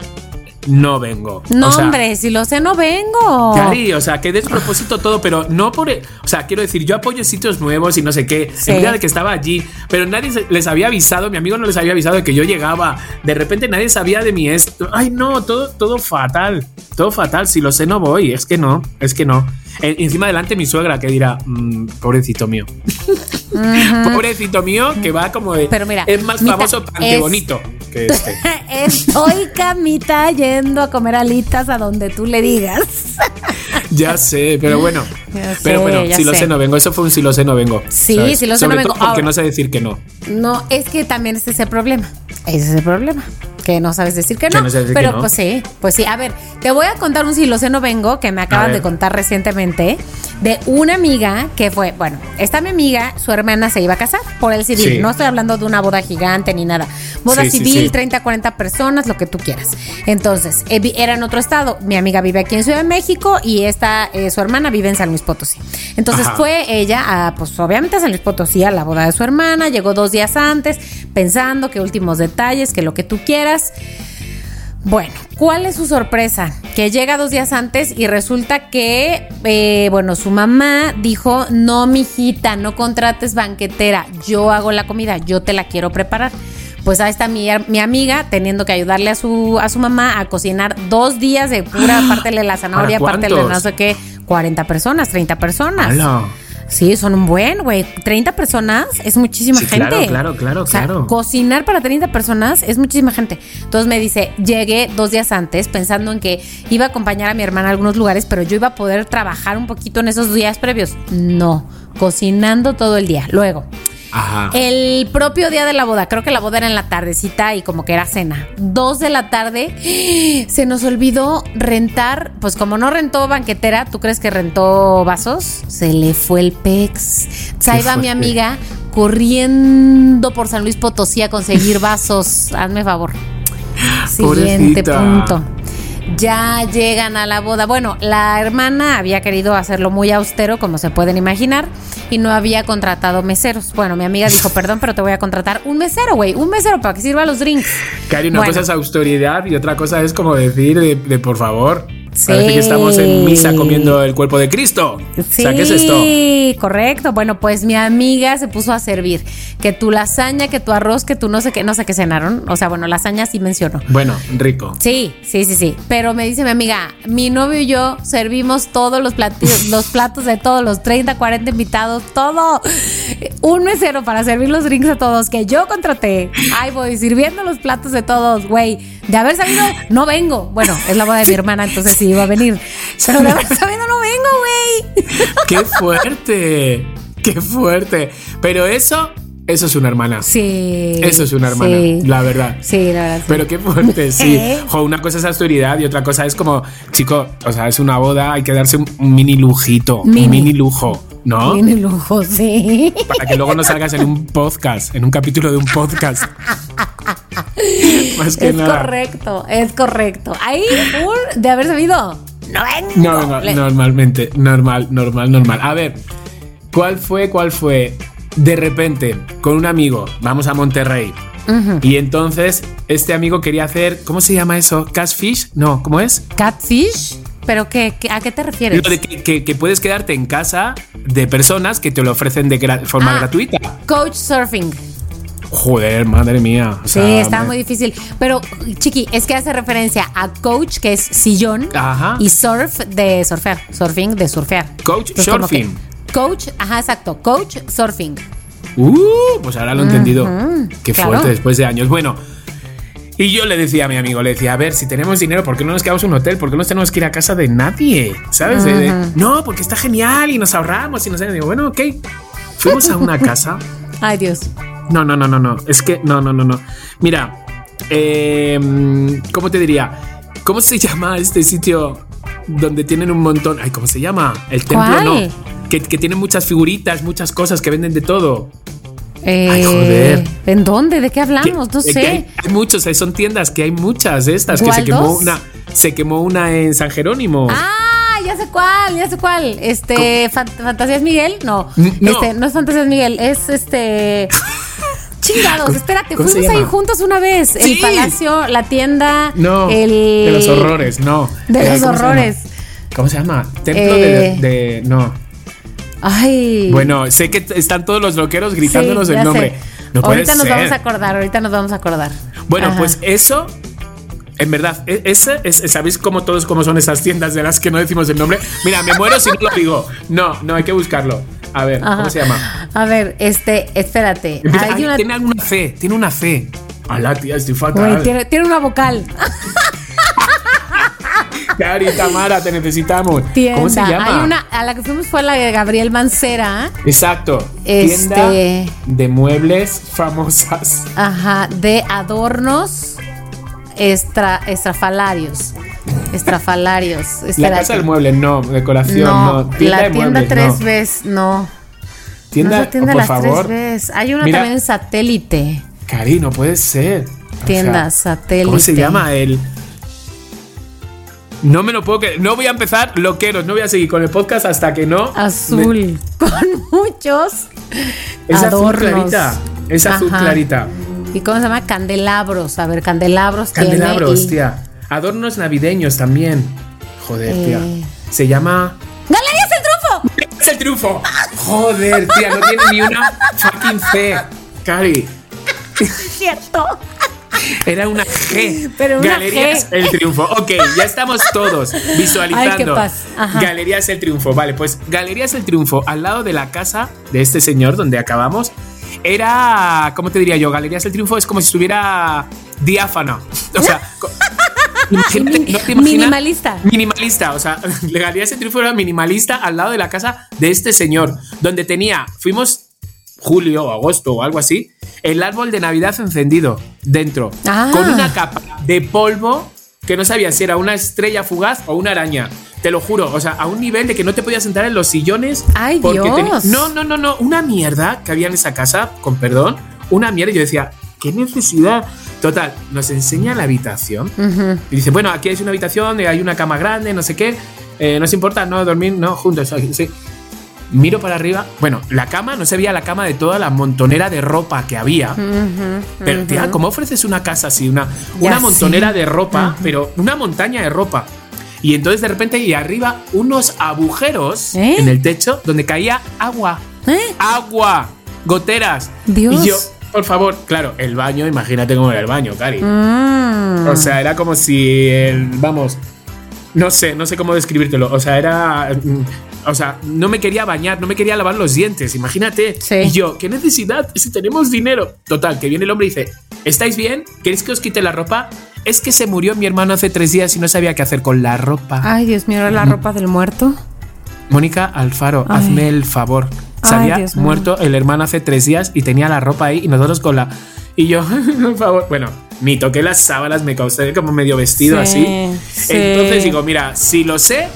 no vengo.
No,
O sea,
hombre, si lo sé, no vengo.
Cari, o sea, que despropósito todo, pero no por. O sea, quiero decir, yo apoyo sitios nuevos y no sé qué.
Sí.
En que estaba allí, pero nadie les había avisado, mi amigo no les había avisado de que yo llegaba. De repente nadie sabía de mi esto. Ay, no, todo, todo fatal. Todo fatal. Si lo sé, no voy. Es que no, es que no. En- encima delante mi suegra que dirá, "Mm, pobrecito mío. pobrecito mío, que va como de.
Pero mira,
es más famoso ante
es-
bonito que este.
Estoy camita yendo a comer alitas a donde tú le digas.
Ya sé, pero bueno. Pero bueno, si lo
sé.
no vengo. Eso fue un si lo sé no vengo.
Sí,
¿sabes?
si lo sé no vengo.
Porque
Ahora-
no sé decir que no.
No, es que también ese es el problema. Ese es el problema. Que no sabes decir que
Que
no.
no sabes decir
pero
que no.
pues sí, pues sí. A ver, te voy a contar un si lo sé no vengo que me acaban de contar recientemente de una amiga que fue, bueno, esta mi amiga, su hermana se iba a casar por el civil.
Sí.
No estoy hablando de una boda gigante ni nada. Boda
Sí,
civil,
sí.
30, 40 personas, lo que tú quieras. Entonces, eh, era en otro estado. Mi amiga vive aquí en Ciudad de México y esta, eh, su hermana vive en San Luis Potosí. Entonces
Ajá.
fue ella, a, pues obviamente a San Luis Potosí, a la boda de su hermana. Llegó dos días antes, pensando que últimos detalles, que lo que tú quieras. Bueno, ¿cuál es su sorpresa? Que llega dos días antes y resulta que, eh, bueno, su mamá dijo, no, mijita, no contrates banquetera, yo hago la comida, yo te la quiero preparar. Pues ahí está mi, mi amiga teniendo que ayudarle a su, a su mamá a cocinar dos días de pura, pártele la zanahoria,
¿Para
pártele no sé qué, 40 personas, 30 personas.
¡Hala!
Sí, son un buen, güey. 30 personas es muchísima
Sí,
gente.
claro, claro, claro,
O sea,
claro.
Cocinar para 30 personas es muchísima gente. Entonces me dice, llegué dos días antes pensando en que iba a acompañar a mi hermana a algunos lugares, pero yo iba a poder trabajar un poquito en esos días previos. No, cocinando todo el día. Luego,
Ajá.
el propio día de la boda, creo que la boda era en la tardecita y como que era cena. Dos de la tarde, se nos olvidó rentar, pues como no rentó banquetera, ¿tú crees que rentó vasos? Se le fue el pex. Ahí va mi amiga corriendo por San Luis Potosí a conseguir vasos. Hazme favor. Siguiente
Pobrecita.
punto. Ya llegan a la boda. Bueno, la hermana había querido hacerlo muy austero, como se pueden imaginar, y no había contratado meseros. Bueno, mi amiga dijo, perdón, pero te voy a contratar un mesero, güey, un mesero para que sirva los drinks.
Cari, una
Bueno.
cosa es autoridad y otra cosa es como decir de, de por favor.
Sí.
Parece que estamos en misa comiendo el cuerpo de Cristo.
Sí,
O sea, ¿qué es esto?
correcto. Bueno, pues mi amiga se puso a servir que tu lasaña, que tu arroz, que tu no sé qué, no sé qué cenaron. O sea, bueno, lasaña sí mencionó.
Bueno, rico.
Sí, sí, sí, sí. Pero me dice mi amiga, mi novio y yo servimos todos los platillos, los platos de todos los 30, 40 invitados, todo. Un mesero para servir los drinks a todos que yo contraté. Ahí voy, sirviendo los platos de todos, güey. De haber sabido, no vengo. Bueno, es la boda de mi hermana, entonces sí iba a venir. Pero de haber sabido, no vengo, güey.
¡Qué fuerte! ¡Qué fuerte! Pero eso, eso es una hermana.
Sí.
Eso es una hermana,
sí.
la verdad.
Sí, la verdad. sí.
Pero qué fuerte, sí.
¿Eh?
Jo, una cosa es autoridad y otra cosa es como, chico, o sea, es una boda, hay que darse un, mini lujito,
Mini.
un mini lujo, ¿no?
Tiene lujo, sí.
Para que luego no salgas en un podcast, en un capítulo de un podcast. Más que
Es
nada.
correcto, es correcto. Ahí, de haber sabido, no.
No, no,
Le-
normalmente, normal, normal, normal. A ver, ¿cuál fue, cuál fue? De repente, con un amigo, vamos a Monterrey. Y entonces, este amigo quería hacer, ¿cómo se llama eso? ¿Catfish? No, ¿cómo es?
¿Catfish? ¿Pero qué, qué- a qué te refieres?
Lo de que, que- que puedes quedarte en casa de personas que te lo ofrecen de gra- forma
Ah.
gratuita.
Coach surfing.
Joder, madre mía. o
Sí, está
me-
muy difícil. Pero, Chiqui, es que hace referencia a coach, que es sillón,
Ajá.
y surf de surfear. Surfing de surfear.
Coach
Entonces,
surfing.
Coach, ajá, exacto. Coach surfing.
Uh, pues ahora lo he entendido. Qué
claro.
fuerte después de años. Bueno, y yo le decía a mi amigo, le decía, a ver, si tenemos dinero, ¿por qué no nos quedamos en un hotel? ¿Por qué no tenemos que ir a casa de nadie? ¿Sabes? De- de, no, porque está genial y nos ahorramos y nos digo, bueno, ok. Fuimos a una casa.
Ay, Dios.
No, no, no, no, no. Es que, no, no, no, no. Mira, eh, ¿cómo te diría? ¿Cómo se llama este sitio donde tienen un montón? Ay, ¿cómo se llama? El templo,
¿Cuál?
no. Que, que tiene muchas figuritas, muchas cosas, que venden de todo.
Eh,
Ay, joder.
¿En dónde? ¿De qué hablamos?
Que-
no
eh,
sé.
Hay, hay muchos, eh, son tiendas que hay muchas de estas. Que se quemó una. Se quemó una en San Jerónimo.
Ah, ya sé cuál, ya sé cuál. Este, Fan- Fantasías Miguel, no.
No.
Este, no es Fantasías Miguel, es este. Chingados,
¿Cómo-
espérate, fuimos ahí juntos una vez. El palacio, la tienda.
No,
el...
de los horrores, no.
De
Eh,
los
¿cómo se
horrores.
¿Cómo se llama? Templo
Eh.
de, de- No.
Ay.
Bueno, sé que están todos los loqueros gritándonos
Sí,
el nombre. No
ahorita nos
ser.
vamos a acordar, ahorita nos vamos a acordar.
Bueno,
Ajá.
pues eso. En verdad, e- ese es, ¿sabéis cómo todos cómo son esas tiendas de las que no decimos el nombre? Mira, me muero si no lo digo. No, no, hay que buscarlo. A ver,
Ajá.
¿cómo se llama?
A ver, este, espérate.
Empieza-
Hay
ay,
una-
Tiene alguna C, tiene una C. Hola, tía, estoy fatal.
Güey, tiene, tiene una vocal.
Cari, Tamara, te necesitamos.
Tienda.
¿Cómo se llama?
Hay una, a la que fuimos fue la de Gabriel Mancera.
Exacto.
Este-
Tienda de muebles famosas.
Ajá, de adornos extra, estrafalarios. Estrafalarios.
La
Espérate.
casa del mueble, no. Decoración, no.
no,
Tienda
la
de
tienda
muebles,
tres
no.
veces, no.
Tienda,
no es la tienda
oh, por
las
favor.
tres veces. Hay una
Mira.
también en satélite.
Cari, no puede ser. O
Tienda
sea,
satélite.
¿Cómo se llama el.? No me lo puedo creer. No voy a empezar loqueros. No voy a seguir con el podcast hasta que no.
Azul. Con muchos
Es azul
adornos.
clarita. Es azul
Ajá.
clarita.
¿Y cómo se llama? Candelabros. A ver, candelabros. tiene
Candelabros,
y-
tía. Adornos navideños también. Joder, tía.
Eh.
Se llama.
¡Galerías el Trufo!
¡Es el triunfo! Joder, tía, no tiene ni una fucking C. Cari,
Cierto.
era una G.
Pero una
Galerías
G.
El Triunfo. Ok, ya estamos todos visualizando.
Ay.
Galerías El Triunfo. Vale, pues Galerías El Triunfo, al lado de la casa de este señor donde acabamos, era, ¿cómo te diría yo? Galerías El Triunfo es como si estuviera diáfano. O sea, imagínate, ¿no te?
Minimalista.
Minimalista, o sea, Galerías El Triunfo era minimalista al lado de la casa de este señor, donde tenía, fuimos julio o agosto o algo así, el árbol de Navidad encendido dentro,
Ah.
con una capa de polvo que no sabía si era una estrella fugaz o una araña. Te lo juro, o sea, a un nivel de que no te podías sentar en los sillones.
¡Ay,
porque
Dios!
No, no, no, no, una mierda que había en esa casa, con perdón, una mierda. Y yo decía, ¿qué necesidad? Total, nos enseña la habitación. Y dice, bueno, aquí hay una habitación, hay una cama grande, no sé qué. Eh, no os importa, no dormir, no, juntos. Sí. Miro para arriba. Bueno, la cama, no se veía la cama de toda la montonera de ropa que había. Pero, tía. ¿cómo ofreces una casa así? Una,
Ya
una montonera de ropa, pero una montaña de ropa. Y entonces de repente, y arriba, unos agujeros
¿Eh?
en el techo donde caía agua.
¿Eh?
Agua, goteras.
Dios.
Y yo, por favor, claro, el baño, imagínate cómo era el baño, Cari.
Mm.
O sea, era como si el. Vamos. No sé, no sé cómo describírtelo. O sea, era. Mm, O sea, no me quería bañar, no me quería lavar los dientes, imagínate.
Sí.
Y yo, ¿qué necesidad? Si tenemos dinero. Total, que viene el hombre y dice: ¿Estáis bien? ¿Queréis que os quite la ropa? Es que se murió mi hermano hace tres días y no sabía qué hacer con la ropa.
Ay, Dios mío, ¿era la ropa del muerto?
Mónica Alfaro,
Ay.
hazme el favor. Se
Ay,
había
Dios mío.
muerto el hermano hace tres días y tenía la ropa ahí y nosotros con la. Y yo, por favor. Bueno, ni toqué las sábanas, me causé como medio vestido
Sí,
así.
sí.
Entonces digo, mira, si lo sé,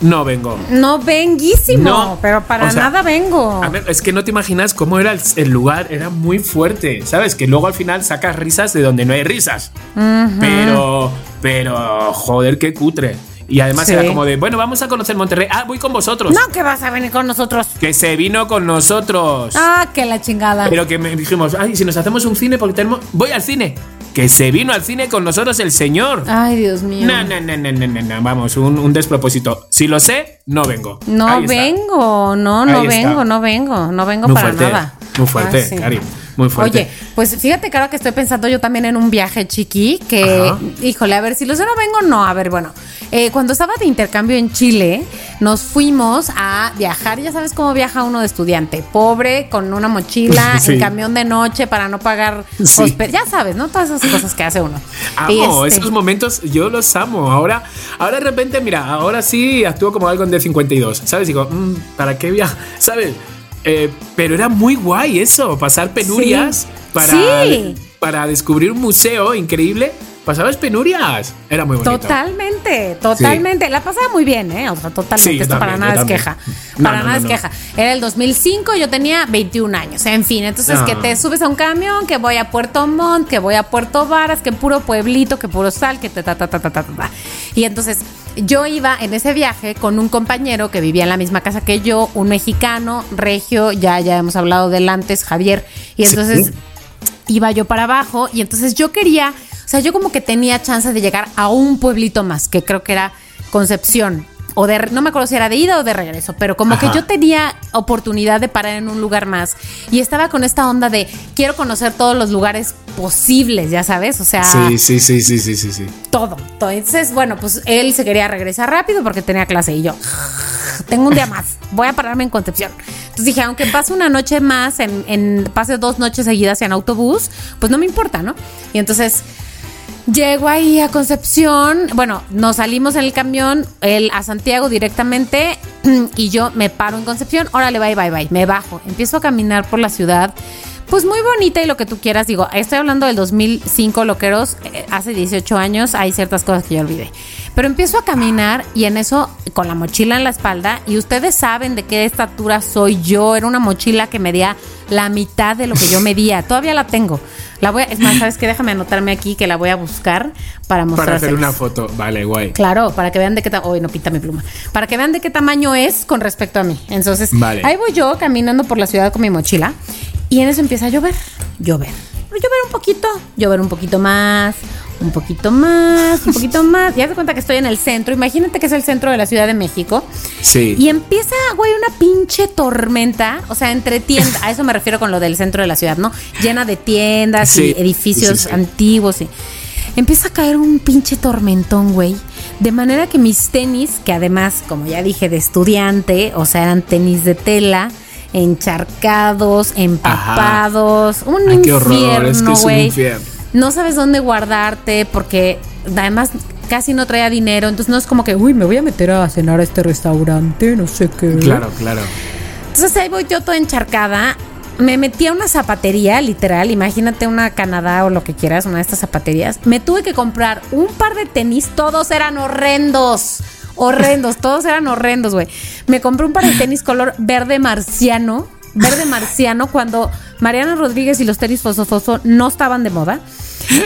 no vengo.
No, venguísimo.
No,
pero para
o sea,
nada vengo.
A ver, es que no te imaginas cómo era el, el lugar, era muy fuerte, ¿sabes? Que luego al final sacas risas de donde no hay risas. Pero, pero, joder, qué cutre. Y además
Sí.
era como de, bueno, vamos a conocer Monterrey. Ah, voy con vosotros.
No, que vas a venir con nosotros.
Que se vino con nosotros.
Ah, que la chingada.
Pero que me dijimos, ay, si nos hacemos un cine porque tenemos. Voy al cine. Que se vino al cine con nosotros el señor.
Ay, Dios mío.
No, no, no, no, no, no, no, vamos, un, un despropósito. Si lo sé, no vengo.
No
Ahí está.
vengo, no, no vengo, no vengo, no vengo para
fuerte,
nada.
muy fuerte,
Ah, sí.
Cari, muy fuerte.
Oye, pues fíjate ahora que estoy pensando yo también en un viaje chiqui, que,
Ajá.
híjole, a ver, si lo sé no vengo, no, a ver, bueno, eh, cuando estaba de intercambio en Chile, nos fuimos a viajar, ya sabes cómo viaja uno de estudiante, pobre, con una mochila,
Sí.
en camión de noche para no pagar
Sí.
ya sabes, ¿no? Todas esas cosas que hace uno.
Amo
este-
esos momentos, yo los amo. Ahora, ahora de repente, mira, ahora sí actúo como algo en D52, ¿sabes? Digo, mm, ¿para qué viajar? ¿Sabes? Eh, pero era muy guay eso, pasar penurias
Sí.
para,
Sí.
para descubrir un museo increíble. Pasabas penurias. Era muy bonito.
Totalmente, totalmente. La pasaba muy bien, ¿eh? O sea, totalmente. Esto para nada es queja.
No,
para
no,
nada
no,
es queja. Era el 2005, yo tenía 21 años. En fin, entonces
Ah.
que te subes a un camión, que voy a Puerto Montt, que voy a Puerto Varas, que puro pueblito, que puro sal, que ta, ta, ta, ta, ta, ta, ta. Y entonces yo iba en ese viaje con un compañero que vivía en la misma casa que yo, un mexicano, regio, ya, ya hemos hablado del antes, Javier. Y
Sí.
entonces iba yo para abajo y entonces yo quería, o sea, yo como que tenía chance de llegar a un pueblito más, que creo que era Concepción. O de, no me acuerdo si era de ida o de regreso, pero como que yo tenía oportunidad de parar en un lugar más y estaba con esta onda de quiero conocer todos los lugares posibles, ya sabes, o sea,
Sí, sí, sí, sí, sí, sí, sí.
todo. todo. Entonces, bueno, pues él se quería regresar rápido porque tenía clase y yo, tengo un día más, voy a pararme en Concepción. Entonces dije, aunque pase una noche más, en, en pase dos noches seguidas en autobús, pues no me importa, ¿no? Y entonces llego ahí a Concepción, bueno, nos salimos en el camión, él a Santiago directamente y yo me paro en Concepción, órale, bye, bye, bye, me bajo, empiezo a caminar por la ciudad. Pues muy bonita y lo que tú quieras, digo, estoy hablando del 2005, loqueros, eh, hace 18 años, hay ciertas cosas que yo olvidé. Pero empiezo a caminar y en eso, con la mochila en la espalda, y ustedes saben de qué estatura soy yo, era una mochila que medía la mitad de lo que yo medía, todavía la tengo. La voy a, es más, ¿sabes qué? Déjame anotarme aquí que la voy a buscar para
Para
mostrar.
hacer una foto. Vale, guay.
Claro, para que vean de qué tamaño. Hoy no pinta mi pluma. Para que vean de qué tamaño es con respecto a mí. Entonces,
Vale.
ahí voy yo caminando por la ciudad con mi mochila. Y en eso empieza a llover. Llover. Llover un poquito. Llover un poquito más. Un poquito más. Un poquito más. Ya te cuenta que estoy en el centro. Imagínate que es el centro de la Ciudad de México.
Sí.
Y empieza, güey, una pinche tormenta. O sea, entre tiendas. A eso me refiero con lo del centro de la ciudad, ¿no? Llena de tiendas
Sí,
y edificios
sí, sí, sí.
antiguos. Y empieza a caer un pinche tormentón, güey. De manera que mis tenis, que además, como ya dije, de estudiante, o sea, eran tenis de tela, encharcados, empapados. Un
Ay,
infierno,
horror, es que es un infierno.
No sabes dónde guardarte porque además casi no traía dinero. Entonces no es como que, uy, me voy a meter a cenar a este restaurante, no sé qué.
Claro, claro.
Entonces ahí voy yo toda encharcada. Me metí a una zapatería, literal. Imagínate una Canadá o lo que quieras, una de estas zapaterías. Me tuve que comprar un par de tenis. Todos eran horrendos. Horrendos. todos eran horrendos, güey. Me compré un par de tenis color verde marciano. Verde marciano cuando Mariana Rodríguez y los tenis Fosofoso no estaban de moda.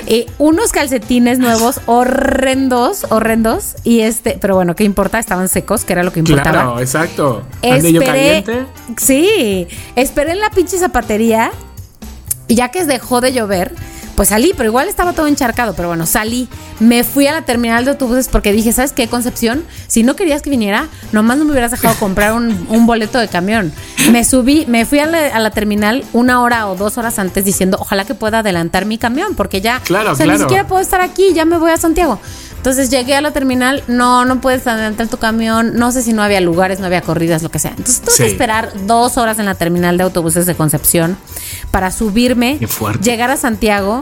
Eh, unos calcetines nuevos horrendos, horrendos. Y este, pero bueno, ¿qué importa? Estaban secos, que era lo que importaba.
Claro, exacto.
Esperé,
caliente.
sí, esperé en la pinche zapatería y ya que dejó de llover, pues salí, pero igual estaba todo encharcado, pero bueno, salí, me fui a la terminal de autobuses porque dije, ¿sabes qué, Concepción? Si no querías que viniera, nomás no me hubieras dejado comprar un, un boleto de camión. Me subí, me fui a la, a la terminal una hora o dos horas antes diciendo, ojalá que pueda adelantar mi camión, porque ya,
Claro,
o sea, ni siquiera puedo estar aquí, ya me voy a Santiago. Entonces llegué a la terminal, no, no puedes adelantar tu camión, no sé si no había lugares, no había corridas, lo que sea. Entonces tuve que esperar dos horas en la terminal de autobuses de Concepción para subirme, llegar a Santiago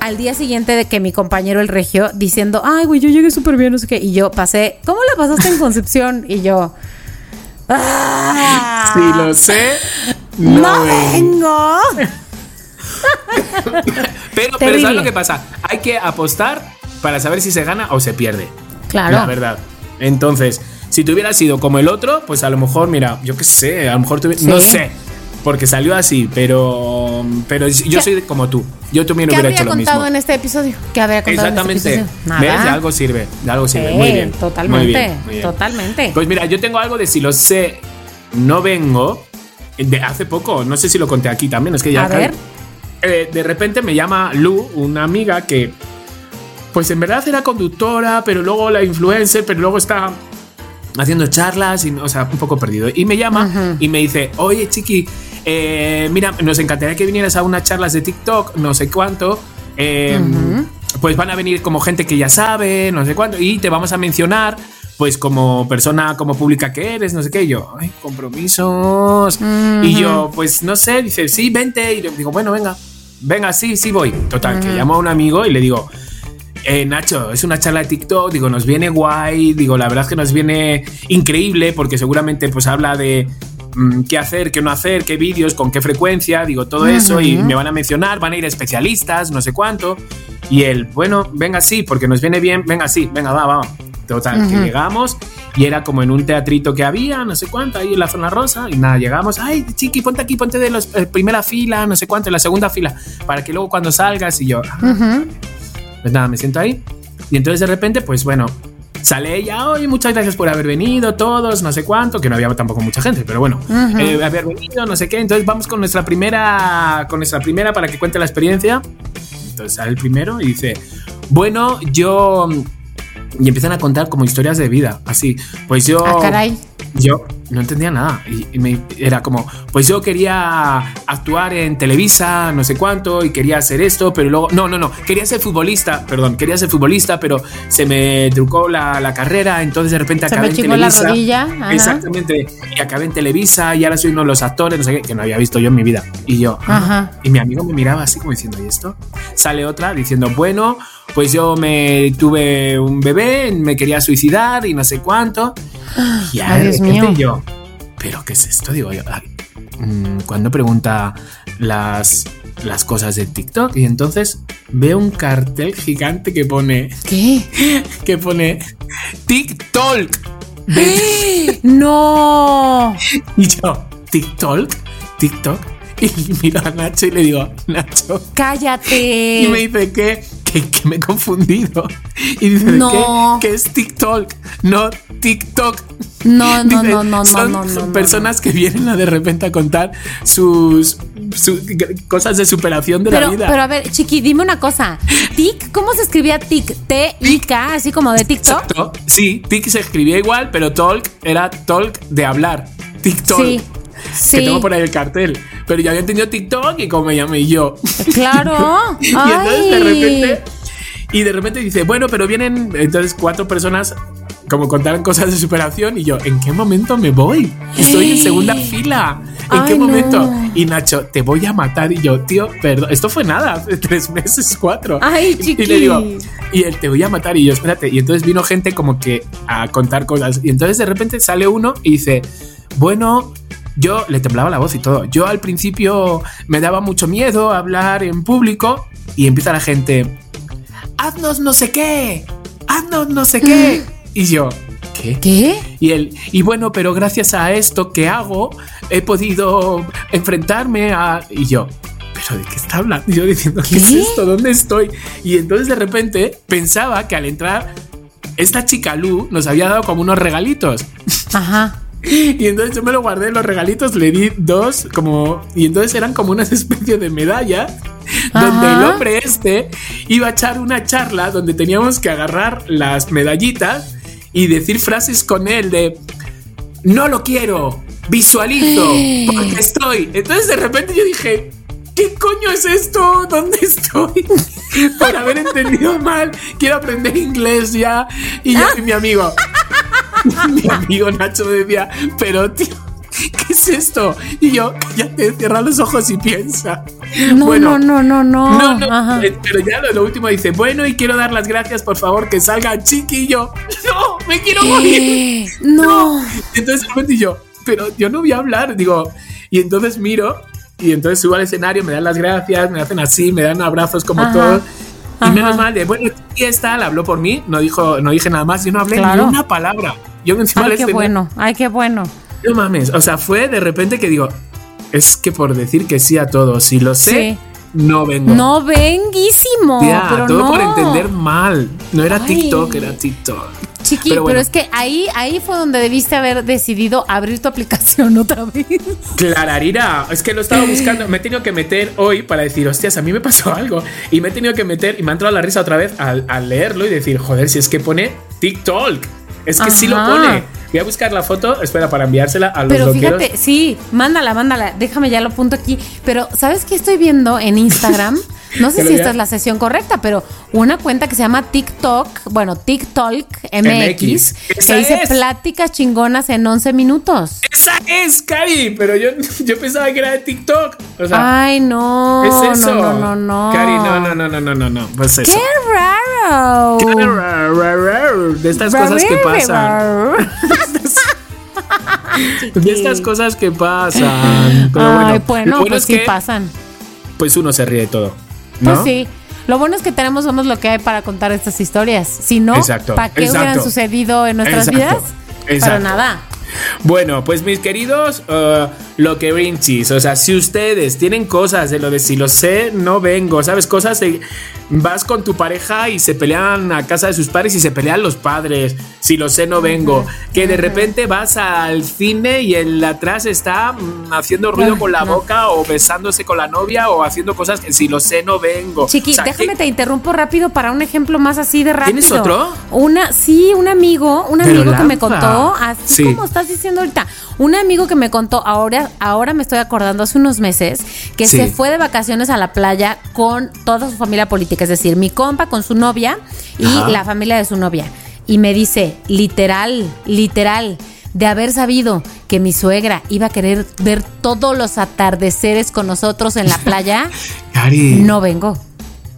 al día siguiente de que mi compañero el regio diciendo, ay, güey, yo llegué súper bien, no sé qué. Y yo pasé, ¿cómo la pasaste en Concepción? Y yo, ¡ah!
Si lo sé,
¡No,
no, ven.
vengo!
Pero, pero. ¿sabes lo que pasa? Hay que apostar para saber si se gana o se pierde.
Claro.
La verdad. Entonces, si tú hubieras sido como el otro, pues a lo mejor, mira, yo qué sé, a lo mejor tuvi-
Sí.
no sé, porque salió así, pero pero yo
¿Qué-
soy como tú. Yo también
¿Qué
hubiera
habría
hecho lo
contado
mismo.
en este episodio? ¿Qué habría contado
Exactamente.
en este episodio?
¿Ves?
Nada.
De algo sirve, de algo sirve.
Sí,
muy bien.
totalmente,
muy bien, muy bien.
totalmente.
Pues mira, yo tengo algo de si lo sé, no vengo. De hace poco, no sé si lo conté aquí también, es que ya.
A ver.
Eh, de repente me llama Lu, una amiga que, pues en verdad era conductora, pero luego la influencer, pero luego está haciendo charlas, y, o sea, un poco perdido. Y me llama y me dice, oye, chiqui, eh, mira, nos encantaría que vinieras a unas charlas de TikTok, no sé cuánto. eh, Pues van a venir como gente que ya sabe, no sé cuánto, y te vamos a mencionar, pues como persona, como pública que eres, no sé qué. Y yo, ay, compromisos. Y yo, pues no sé, dice, sí, vente. Y le digo, bueno, venga, venga, sí, sí voy. Total, que llamo a un amigo y le digo, eh, Nacho, es una charla de TikTok, digo, nos viene guay, digo, la verdad es que nos viene increíble porque seguramente pues habla de mm, qué hacer, qué no hacer, qué vídeos, con qué frecuencia, digo, todo eso y me van a mencionar, van a ir especialistas, no sé cuánto. Y él, bueno, venga sí, porque nos viene bien, venga sí, venga, va, va. Total, que llegamos y era como en un teatrito que había, no sé cuánto, ahí en la zona rosa. Y nada, llegamos, ay, chiqui, ponte aquí, ponte de la primera fila, no sé cuánto, en la segunda fila, para que luego cuando salgas y yo, ah, pues nada, me siento ahí. Y entonces de repente, pues bueno, sale ella, oye, muchas gracias por haber venido, todos, no sé cuánto, que no había tampoco mucha gente, pero bueno, eh, haber venido, no sé qué. Entonces vamos con nuestra primera, con nuestra primera para que cuente la experiencia. Entonces sale el primero y dice, bueno, yo... Y empiezan a contar como historias de vida, así. Pues yo...
Ah, caray.
Yo no entendía nada. Y, me, era como, pues yo quería actuar en Televisa, no sé cuánto, y quería hacer esto, pero luego, no, no, no, quería ser futbolista, perdón, quería ser futbolista, pero se me trucó la, la carrera, entonces de repente acabé en Televisa.
la rodilla.
Exactamente, y acabé en Televisa y ahora soy uno de los actores, no sé qué, que no había visto yo en mi vida. Y yo, Ajá. y mi amigo me miraba así como diciendo, ¿y esto? Sale otra diciendo, bueno, pues yo me tuve un bebé, me quería suicidar y no sé cuánto. Y
Ay, Dios mío.
yo, ¿pero qué es esto? Digo yo, mm, cuando pregunta las, las cosas de TikTok y entonces veo un cartel gigante que pone...
¿Qué?
Que pone TikTok.
¡No!
Y yo, TikTok, TikTok. Y miro a Nacho y le digo, Nacho.
¡Cállate!
Y me dice, ¿qué? que, me he confundido. Y dice,
no.
¿qué? es TikTok? No TikTok.
No, no, no, no,
son,
no,
son personas que vienen a de repente a contar sus, cosas de superación de
la
vida.
Pero a ver, Chiqui, dime una cosa. ¿Tic? ¿Cómo se escribía tic? T-I-K, así como de TikTok.
Sí, tic se escribía igual, pero talk era talk de hablar. TikTok. Sí. Sí. Que tengo por ahí el cartel. Pero ya había entendido TikTok y como me llamé yo.
Claro.
y entonces de repente. Y de repente dice, bueno, pero vienen entonces cuatro personas como contaron cosas de superación y yo, ¿en qué momento me voy? Estoy en segunda fila. ¿En qué momento? Y Nacho, te voy a matar. Y yo, tío, perdón, esto fue nada, tres meses, cuatro.
Ay, chiqui.
Y le digo, y él, te voy a matar. Y yo, espérate. Y entonces vino gente como que a contar cosas. Y entonces de repente sale uno y dice, bueno, yo le temblaba la voz y todo. Yo al principio me daba mucho miedo hablar en público y empieza la gente, haznos no sé qué, haznos no sé qué. Y yo, ¿qué?
¿Qué?
Y él, y bueno, pero gracias a esto que hago, he podido enfrentarme a... Y yo, ¿pero de qué está hablando? Y yo diciendo, ¿qué, ¿qué es esto? ¿Dónde estoy? Y entonces de repente pensaba que al entrar, esta chica Lu nos había dado como unos regalitos.
Ajá.
Y entonces yo me lo guardé los regalitos, le di dos, como. Y entonces eran como una especie de medallas, donde el hombre este iba a echar una charla donde teníamos que agarrar las medallitas y decir frases con él de. No lo quiero, visualizo, porque estoy. Entonces de repente yo dije, ¿qué coño es esto? ¿Dónde estoy? Por haber entendido mal, quiero aprender inglés ya. Y yo y mi amigo. mi amigo Nacho me decía, pero tío, ¿qué es esto? Y yo, cállate, cierra los ojos y piensa.
No, bueno, no, no, no,
no. no, eh, Pero ya lo, último dice, bueno, y quiero dar las gracias, por favor, que salga chiquillo. No, me quiero morir.
No. no.
Entonces y yo, pero yo no voy a hablar, digo, y entonces miro y entonces subo al escenario, me dan las gracias, me hacen así, me dan abrazos como todos. Y menos mal de, bueno, y está, habló por mí, no dijo, no dije nada más, yo no hablé ni una palabra. Yo encima
Ay, qué bueno, ay, qué bueno.
No mames, o sea, fue de repente que digo, es que por decir que sí a todo, si lo sé, no vengo.
No venguísimo. pero
todo por entender mal. No era TikTok, era TikTok.
Chiqui, pero, es que ahí, ahí fue donde debiste haber decidido abrir tu aplicación otra vez.
Clararira, es que lo estaba buscando. Me he tenido que meter hoy para decir, hostias, a mí me pasó algo. Y me he tenido que meter y me ha entrado la risa otra vez al, al leerlo y decir, joder, si es que pone TikTok. Es que sí lo pone. Voy a buscar la foto, espera, para enviársela a los
Pero fíjate, sí, mándala, mándala. Déjame ya lo apunto aquí. Pero, ¿sabes qué estoy viendo en Instagram? No sé si esta es la sesión correcta, pero una cuenta que se llama TikTok, bueno, TikTok MX, que dice pláticas chingonas en 11 minutos.
Esa es, Cari, pero yo, yo pensaba que era de TikTok.
Ay, no. Es eso. No, no, no,
Cari, no, no, no, no, no, no, no. Pues eso.
Qué raro.
Qué raro, De estas cosas que pasan. de estas cosas que pasan. Pero
Ay, bueno, bueno, pues sí pasan.
Pues uno se ríe de todo.
Pues sí. Lo bueno es que tenemos somos lo que hay para contar estas historias. Si no, ¿para qué hubieran sucedido en nuestras vidas? Para nada.
Bueno, pues mis queridos, uh, lo que Rinchis. O sea, si ustedes tienen cosas de lo de si lo sé, no vengo, ¿sabes? Cosas de vas con tu pareja y se pelean a casa de sus padres y se pelean los padres. Si lo sé, no vengo. Que de repente vas al cine y el atrás está mm, haciendo ruido con la boca o besándose con la novia o haciendo cosas que si lo sé, no vengo.
Chiqui, déjame te interrumpo rápido para un ejemplo más así de rápido.
¿Tienes otro?
Una, sí, un amigo, un amigo que me contó, así como estás diciendo ahorita, un amigo que me contó, ahora, ahora me estoy acordando hace unos meses, que se fue de vacaciones a la playa con toda su familia política, es decir, mi compa con su novia y la familia de su novia. Y me dice, literal, literal, de haber sabido que mi suegra iba a querer ver todos los atardeceres con nosotros en la playa, no vengo.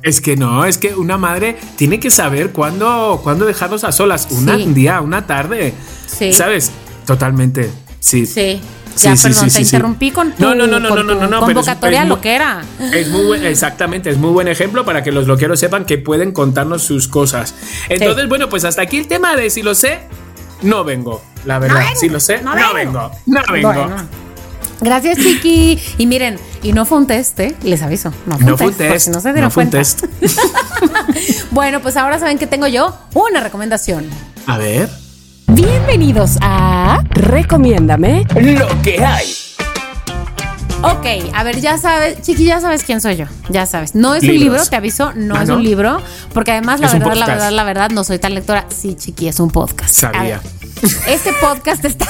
Es que no, es que una madre tiene que saber cuándo, cuándo dejarlos a solas. un día, una tarde. Sí. ¿Sabes? Totalmente. Sí.
Sí. Ya, perdón, te interrumpí con tu, no, no, no, no, no, no, convocatoria lo que era.
Es muy exactamente, es muy buen ejemplo para que los loqueros sepan que pueden contarnos sus cosas. Entonces, bueno, pues hasta aquí el tema de si lo sé, no vengo. La verdad, si lo sé, no, vengo. No vengo.
Gracias, Chiqui. Y miren, y no fue un test, ¿eh? Les aviso. No fue un test. test. No se dieron cuenta. bueno, pues ahora saben que tengo yo una recomendación.
A ver.
Bienvenidos a
Recomiéndame lo que hay.
Ok, a ver, ya sabes, Chiqui, ya sabes quién soy yo, ya sabes. No es un libro, te aviso, no ah, es un libro, porque además la verdad, la verdad, la verdad, no soy tan lectora. Sí, Chiqui, es un podcast.
Sabía.
Este podcast está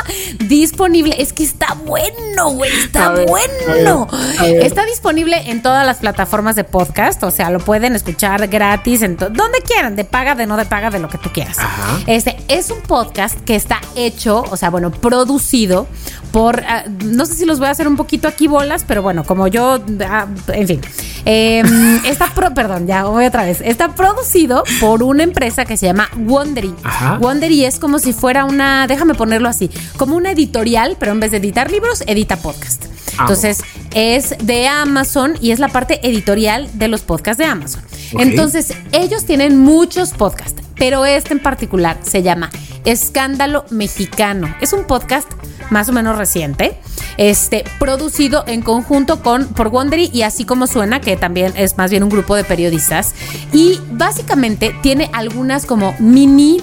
disponible. Es que está bueno, güey. Está bueno. Está disponible en todas las plataformas de podcast. O sea, lo pueden escuchar gratis en donde quieran, de paga, de no de paga, de lo que tú quieras. Este es un podcast que está hecho, o sea, bueno, producido por. Ah, no sé si los voy a hacer un poquito aquí bolas, pero bueno, como yo. Ah, en fin. Em, está perdón, ya voy otra vez. Está producido por una empresa que se llama Wondery. Wondery es como si fuera una, déjame ponerlo así, como una editorial, pero en vez de editar libros, edita podcast. Ah, Entonces, es de Amazon y es la parte editorial de los podcasts de Amazon. Entonces, ellos tienen muchos podcasts, pero este en particular se llama Escándalo Mexicano. Es un podcast más o menos reciente, este, producido en conjunto con por Wondery y así como suena, que también es más bien un grupo de periodistas. Y básicamente tiene algunas como mini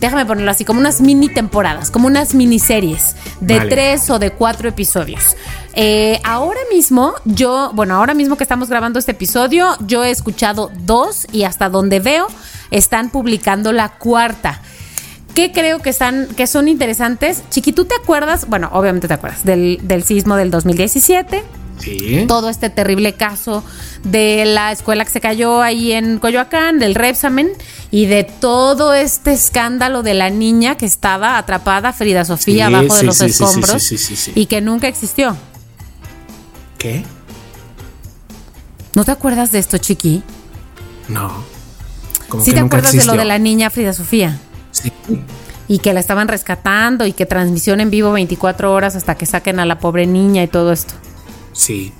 déjame ponerlo así, como unas mini temporadas, como unas miniseries de tres o de cuatro episodios. Eh, ahora mismo, yo, bueno, ahora mismo que estamos grabando este episodio, yo he escuchado dos y hasta donde veo, están publicando la cuarta. ¿Qué creo que están, que son interesantes? Chiqui, ¿tú te acuerdas? Bueno, obviamente te acuerdas del, del sismo del 2017 todo este terrible caso de la escuela que se cayó ahí en Coyoacán, del Repsamen, y de todo este escándalo de la niña que estaba atrapada, Frida Sofía, abajo de los escombros, y que nunca existió.
¿Qué?
¿No te acuerdas de esto, Chiqui?
No.
¿Sí te acuerdas de lo de la niña Frida Sofía?
Sí.
Y que la estaban rescatando y que transmisión en vivo 24 horas hasta que saquen a la pobre niña y todo esto.
Sí.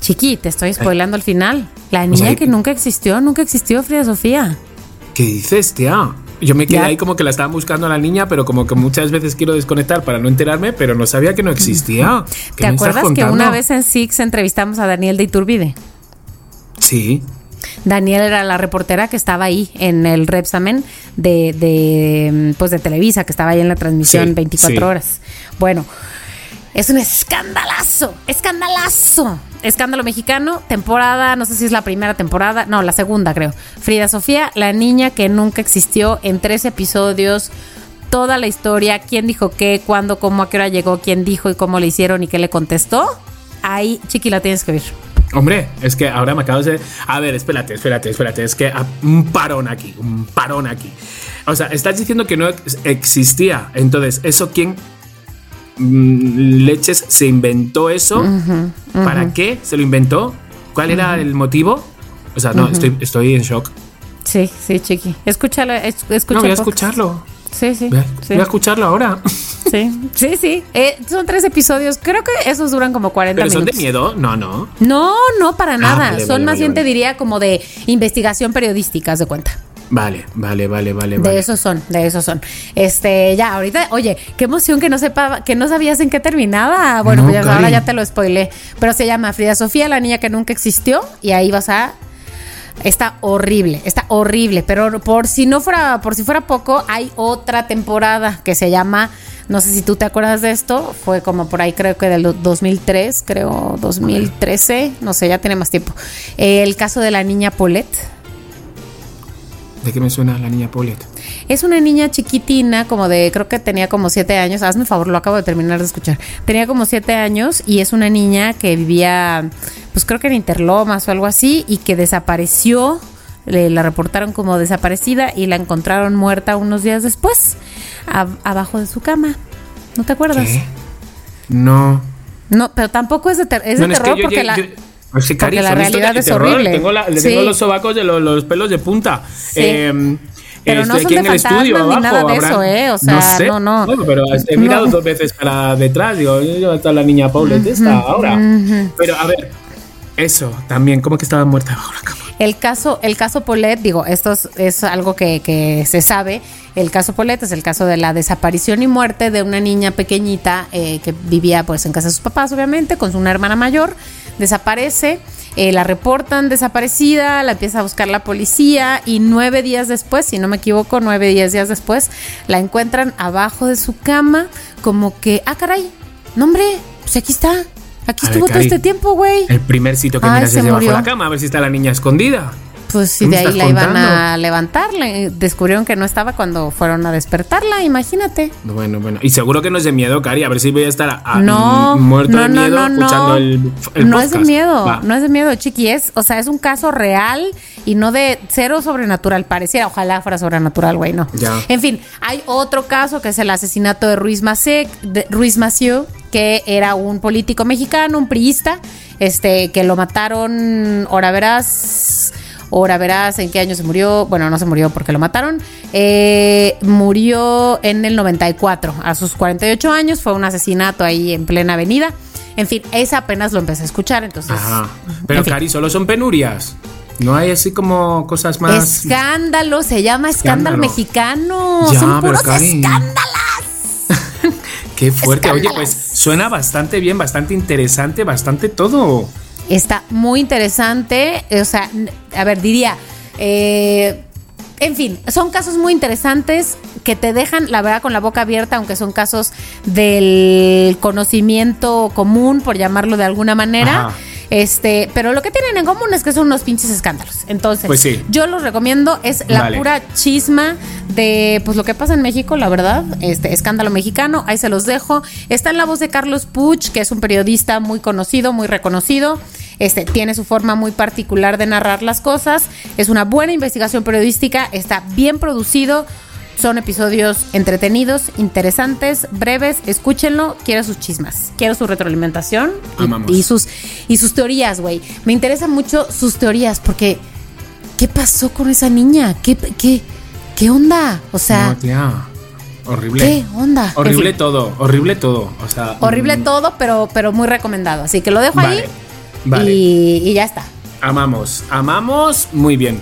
Chiqui, te estoy spoilando al final. La niña que nunca existió, nunca existió, Frida Sofía.
¿Qué dices, tía? Yo me quedé ahí como que la estaba buscando a la niña, pero como que muchas veces quiero desconectar para no enterarme, pero no sabía que no existía.
¿Te acuerdas que una vez en Six entrevistamos a Daniel de Iturbide?
Sí.
Daniel era la reportera que estaba ahí en el Repsamen de, de, pues de Televisa, que estaba ahí en la transmisión 24 horas. Bueno, es un escandalazo, escandalazo. Escándalo mexicano, temporada, no sé si es la primera temporada, no, la segunda creo. Frida Sofía, la niña que nunca existió en tres episodios, toda la historia, quién dijo qué, cuándo, cómo, a qué hora llegó, quién dijo y cómo le hicieron y qué le contestó. Ahí, chiqui, la tienes que ver.
Hombre, es que ahora me acabo de... A ver, espérate, espérate, espérate. Es que un parón aquí, un parón aquí. O sea, estás diciendo que no existía. Entonces, ¿eso quién leches se inventó eso. ¿Para qué se lo inventó? ¿Cuál era el motivo? O sea, no, estoy, estoy en shock.
Sí, sí, chiqui. Escúchalo,
No, voy a escucharlo.
Sí, sí.
Voy a, escucharlo ahora.
Sí, sí, sí. Eh, son tres episodios. Creo que esos duran como 40
¿Pero
son
de miedo? No, no.
No, no, para ah, nada. son más bien, te diría, como de investigación periodística, de cuenta.
Vale, vale, vale, vale.
De esos son, de esos son. Este, ya, ahorita, oye, qué emoción que no sepa, que no sabías en qué terminaba. Bueno,
No,
pues
Cari.
ahora ya te lo spoilé. Pero se llama Frida Sofía, la niña que nunca existió, y ahí vas a. Está horrible, está horrible. Pero por si no fuera, por si fuera poco, hay otra temporada que se llama. No sé si tú te acuerdas de esto, fue como por ahí creo que del 2003, creo 2013, no sé, ya tiene más tiempo. El caso de la niña Paulette.
¿De qué me suena la niña Paulette?
Es una niña chiquitina, como de, creo que tenía como siete años. Hazme favor, lo acabo de terminar de escuchar. Tenía como siete años y es una niña que vivía, pues creo que en Interlomas o algo así, y que desapareció. Le, la reportaron como desaparecida y la encontraron muerta unos días después, a- abajo de su cama. ¿No te acuerdas?
¿Qué? No.
No, pero tampoco es de, ter- es de
es que
terror
yo-
porque
yo-
la.
yo- es que, Cari,
porque la realidad
de
es
terror.
horrible.
Tengo, la- le
Sí.
tengo los sobacos de los, los pelos de punta.
Sí.
Eh,
Pero no
estoy
son
aquí
de
en el
fantasmas
estudio
ni
abajo.
nada de
habrá-
eso, ¿eh? O sea,
sé.
no, no.
Bueno, pero he
No.
mirado dos veces para detrás. Digo, ¿dónde está la niña Paulette esta ahora? Pero a ver, eso también, ¿cómo que estaba muerta bajo la cama?
El caso, el caso Polet, digo, esto es, es algo que, que se sabe. El caso Polet es el caso de la desaparición y muerte de una niña pequeñita eh, que vivía pues en casa de sus papás, obviamente, con su una hermana mayor. Desaparece, eh, la reportan desaparecida, la empieza a buscar la policía y nueve días después, si no me equivoco, nueve, diez días después, la encuentran abajo de su cama, como que, ah, caray, no hombre, pues aquí está, aquí
A ver,
estuvo todo este tiempo, güey.
El primer sitio que
Ay,
miras es debajo de la cama, a ver si está la niña escondida.
Pues si
¿Qué me
de ahí la iban a levantar, le- descubrieron que no estaba cuando fueron a despertarla, imagínate.
Bueno, bueno. Y seguro que no es de miedo, Cari. A ver si voy a estar a-
no,
mm, muerto
no,
de
no,
miedo escuchando el, el
no es de miedo,
Va.
no es de miedo, chiqui, es, o sea, es un caso real y no de cero sobrenatural, pareciera, ojalá fuera sobrenatural, güey, no.
Ya.
En fin, hay otro caso que es el asesinato de Ruiz de Ruiz que era un político mexicano, un priista, este, que lo mataron, ahora verás, ahora verás en qué año se murió, bueno, no se murió porque lo mataron, eh, murió en el 94, a sus 48 años, fue un asesinato ahí en plena avenida. En fin, ese apenas lo empecé a escuchar, entonces.
Ajá. Pero,
en fin.
Cari, solo son penurias. No hay así como cosas más.
Escándalo, se llama escándalo,
Escándalo.
mexicano.
Ya,
Son puros
Cari.
escándalos.
Qué fuerte. Oye, pues suena bastante bien, bastante interesante, bastante todo.
Está muy interesante. O sea, a ver, diría. eh, en fin, son casos muy interesantes que te dejan, la verdad, con la boca abierta, aunque son casos del conocimiento común, por llamarlo de alguna manera. Este, pero lo que tienen en común es que son unos pinches escándalos. Entonces,
Pues sí.
yo los recomiendo, es la
Vale.
pura chisma de pues lo que pasa en México, la verdad, este escándalo mexicano, ahí se los dejo. Está en la voz de Carlos Puch, que es un periodista muy conocido, muy reconocido. Este tiene su forma muy particular de narrar las cosas. Es una buena investigación periodística, está bien producido. Son episodios entretenidos, interesantes, breves. Escúchenlo. Quiero sus chismas. Quiero su retroalimentación y-
Amamos.
y, sus y sus teorías, güey. Me interesan mucho sus teorías porque ¿qué pasó con esa niña? ¿Qué qué qué onda? O sea,
No, tía. Horrible.
¿qué onda?
Horrible
En fin,
todo, horrible todo. O sea.
horrible
mm,
todo, pero pero muy recomendado. Así que lo dejo
Vale.
ahí
Vale.
y, y ya está.
Amamos, amamos muy bien.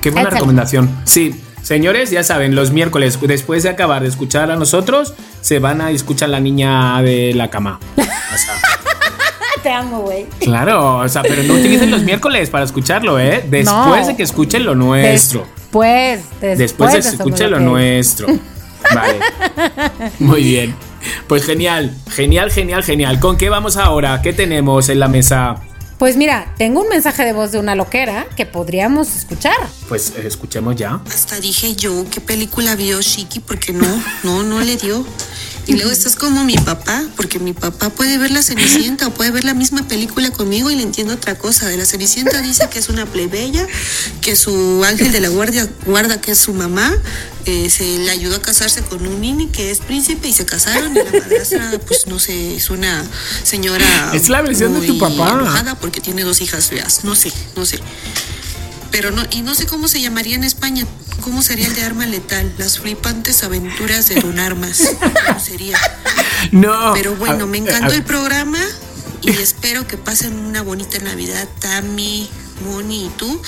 Qué buena recomendación. Sí, señores, ya saben, los miércoles, después de acabar de escuchar a nosotros, se van a escuchar la niña de la cama. O sea,
Te amo, güey.
claro, o sea, pero no utilicen los miércoles para escucharlo, ¿eh? Después
No.
de que escuchen lo nuestro.
Después, después,
Después de que escuchen lo
que-
nuestro. Vale. Muy bien. Pues genial, genial, genial, genial. ¿Con qué vamos ahora? ¿Qué tenemos en la mesa?
Pues mira, tengo un mensaje de voz de una loquera que podríamos escuchar.
Pues eh, escuchemos ya.
Hasta dije yo, ¿qué película vio Shiki? Porque no, no, no le dio. Y luego estás como mi papá, porque mi papá puede ver la Cenicienta o puede ver la misma película conmigo y le entiendo otra cosa. De la Cenicienta dice que es una plebeya, que su ángel de la guardia guarda que es su mamá, eh, se le ayudó a casarse con un nini que es príncipe y se casaron y la madrastra, pues no sé, es una señora.
Es la versión de tu papá.
enojada porque tiene dos hijas feas. No sé, no sé. Pero no, y no sé cómo se llamaría en España. ¿Cómo sería el de arma letal? Las flipantes aventuras de Don Armas. ¿Cómo sería?
No.
Pero bueno,
A-
me
a-
encantó el programa y espero que pasen una bonita Navidad, Tami, Moni y tú,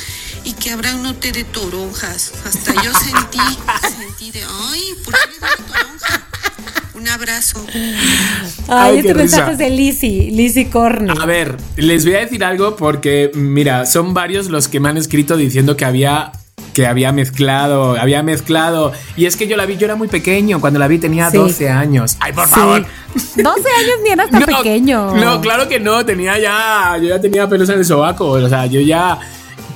y que Abraham no te dé toronjas. Hasta yo sentí, sentí de, ay, ¿por qué le da toronja? Un abrazo.
Ay,
Ay,
este
qué
mensaje
risa.
es de Lizzy, Lizzy Corny.
A ver, les voy a decir algo porque, mira, son varios los que me han escrito diciendo que había que había mezclado, había mezclado. Y es que yo la vi, yo era muy pequeño, cuando la vi tenía
Sí.
12 años. Ay, por
Sí.
favor.
12 años ni eras tan pequeño.
No, claro que no, tenía ya, yo ya tenía pelos en el sobaco, o sea, yo ya...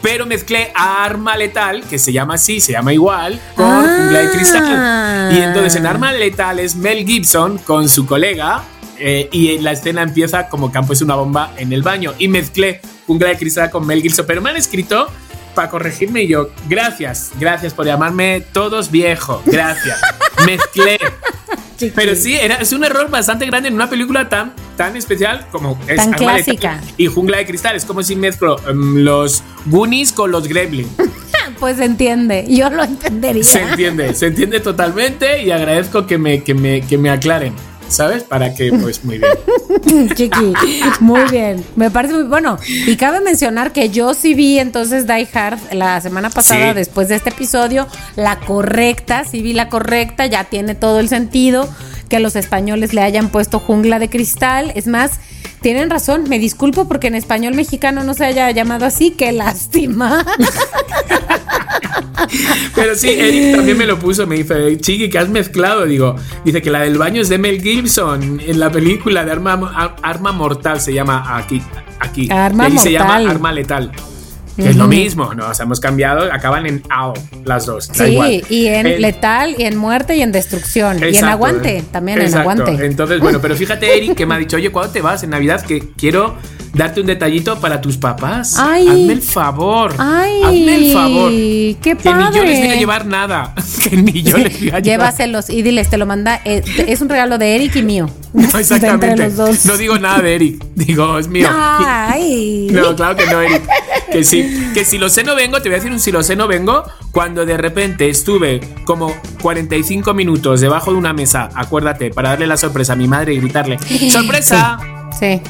Pero mezclé Arma Letal, que se llama así, se llama igual, con
Ah.
De Cristal. Y entonces en Arma Letal es Mel Gibson con su colega eh, y la escena empieza como Campo es una bomba en el baño. Y mezclé Jungla de Cristal con Mel Gibson, pero me han escrito para corregirme y yo, gracias, gracias por llamarme todos viejo, gracias. mezclé. Pero sí, era, es un error bastante grande en una película tan, tan especial como es
Tan clásica.
y Jungla de Cristal. Es como si mezclo em, los Goonies con los Gremlins.
Pues se entiende, yo lo entendería.
Se entiende, se entiende totalmente y agradezco que me, que me, que me aclaren, ¿sabes? Para que, pues, muy bien.
Chiqui, muy bien. Me parece muy bueno. Y cabe mencionar que yo sí vi entonces Die Hard la semana pasada,
Sí.
después de este episodio, la correcta, sí vi la correcta, ya tiene todo el sentido que los españoles le hayan puesto jungla de cristal. Es más, tienen razón, me disculpo porque en español mexicano no se haya llamado así, qué lástima.
Pero sí, Eric también me lo puso, me dice, Chiqui, que has mezclado? Digo, dice que la del baño es de Mel Gibson en la película de Arma, Ar- Arma Mortal, se llama aquí. aquí.
Arma
Y ahí se llama
Mortal.
Arma Letal. Que es lo mismo, ¿no? O sea, hemos cambiado, acaban en AO las dos.
Sí,
igual.
y en
El-
letal, y en muerte, y en destrucción. y en aguante, también en aguante.
Entonces, bueno, pero fíjate, Eric, que me ha dicho, oye, ¿cuándo te vas en Navidad? Que quiero darte un detallito para tus papás.
Ay.
Hazme el favor.
Ay,
Hazme el favor.
qué
Que ni yo les voy a
padre.
llevar nada. que ni yo les voy a llevar.
Llévaselos y diles, te lo manda. eh, es un regalo de Eric y mío.
No, exactamente.
entre los dos.
No digo nada de Eric. Digo, es mío.
Ay.
No, claro que no, Eric. Que sí. Que si lo sé no vengo, te voy a decir un si lo sé no vengo. Cuando de repente estuve como 45 minutos debajo de una mesa, acuérdate, para darle la sorpresa a mi madre y gritarle, ¡sorpresa!
Sí.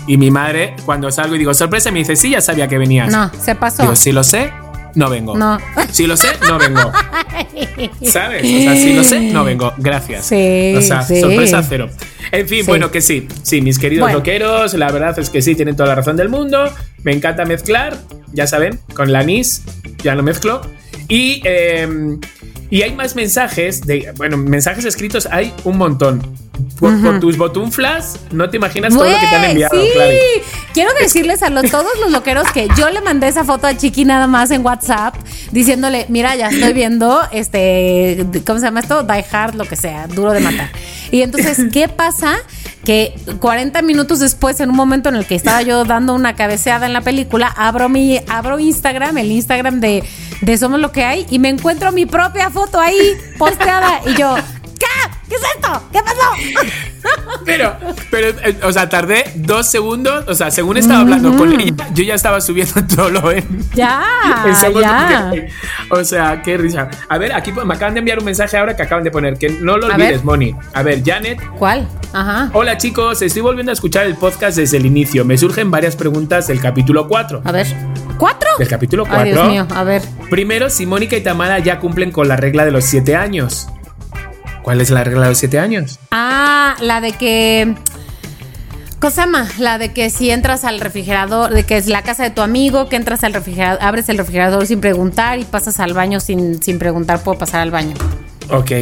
Y mi madre, cuando salgo y digo, sorpresa, me dice, sí, ya sabía que venías.
No, se pasó.
Digo, si lo sé, no vengo.
No.
Si lo sé, no vengo. ¿Sabes? O sea, si lo sé, no vengo. Gracias.
Sí,
O sea,
sí.
sorpresa cero. En fin,
Sí.
bueno, que sí. Sí, mis queridos
Bueno.
loqueros, la verdad es que sí, tienen toda la razón del mundo. Me encanta mezclar, ya saben, con la NIS, ya lo mezclo. Y, eh, y hay más mensajes, de, bueno, mensajes escritos hay un montón. Por, por tus botunflas, no te imaginas todo lo que te han enviado,
sí.
Clary.
Quiero decirles a los, todos los loqueros que yo le mandé esa foto a Chiqui nada más en WhatsApp diciéndole, mira, ya estoy viendo este, ¿cómo se llama esto? Die Hard, lo que sea, duro de matar. Y entonces, ¿qué pasa? Que 40 minutos después, en un momento en el que estaba yo dando una cabeceada en la película, abro mi, abro Instagram, el Instagram de, de Somos lo que hay, y me encuentro mi propia foto ahí posteada. Y yo, ¿qué? ¿Qué es esto? ¿Qué pasó?
Pero, pero, eh, o sea, tardé dos segundos. O sea, según estaba hablando con ella, yo ya estaba subiendo todo en.
Ya,
en
ya.
Que. O sea, qué risa. A ver, aquí me acaban de enviar un mensaje ahora que acaban de poner que no lo olvides. Moni. A ver, Janet.
¿Cuál? Ajá.
Hola chicos, estoy volviendo a escuchar el podcast desde el inicio. Me surgen varias preguntas del capítulo 4.
A ver. ¿Cuatro?
Del capítulo
Ay,
4.
Dios mío, a ver.
Primero, si Mónica y Tamara ya cumplen con la regla de los 7 años. ¿Cuál es la regla de los 7 años?
Ah, la de que. Cosama, la de que si entras al refrigerador, de que es la casa de tu amigo, que entras al refrigerador, abres el refrigerador sin preguntar y pasas al baño sin, sin preguntar, puedo pasar al baño.
Ok.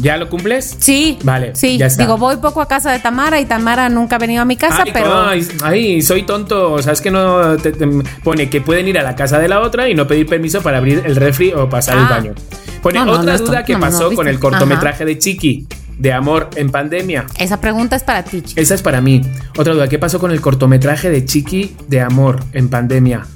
¿Ya lo cumples?
Sí.
Vale,
Sí.
ya está.
Digo, voy poco a casa de Tamara y Tamara nunca ha venido a mi casa,
ay,
pero.
ay, ay, soy tonto. O sea, es que no te- te- pone que pueden ir a la casa de la otra y no pedir permiso para abrir el refri o pasar el
Ah.
baño. Pone
No, no,
otra
no
duda que pasó con el cortometraje de Chiqui, de amor en pandemia.
Esa pregunta es para ti.
Esa es para mí. Otra duda, ¿qué pasó con el cortometraje de Chiqui de amor en pandemia?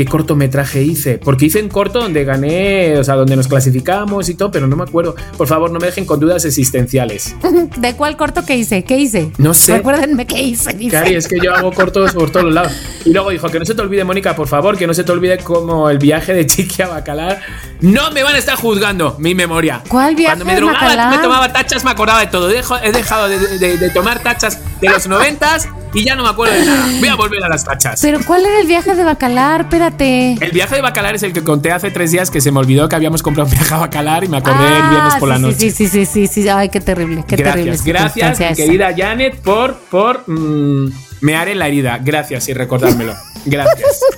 ¿Qué cortometraje hice? Porque hice un corto donde gané, o sea, donde nos clasificamos y todo, pero no me acuerdo. Por favor, no me dejen con dudas existenciales.
¿De cuál corto que hice? ¿Qué hice?
No sé.
Recuérdenme qué hice. dice.
Cari, es que yo hago cortos por todos los lados. Y luego dijo, que no se te olvide, Mónica, por favor, que no se te olvide como el viaje de Chiqui a Bacalar. No me van a estar juzgando mi memoria.
¿Cuál viaje
Cuando me drogaba,
Bacalar?
me tomaba tachas, me acordaba de todo. Dejo- he dejado de, de- de tomar tachas de los noventas y ya no me acuerdo de nada. Voy a volver a las fachas.
Pero ¿cuál era el viaje de Bacalar? Espérate.
El viaje de Bacalar es el que conté hace tres días que se me olvidó que habíamos comprado un viaje a Bacalar y me acordé el viernes por
Ah,
la
sí,
noche.
Sí, sí, sí, sí, sí. Ay, qué terrible, qué terrible.
gracias, gracias, mi
esa.
querida Janet, por, por mm, mear en la herida. Gracias y recordármelo. Gracias.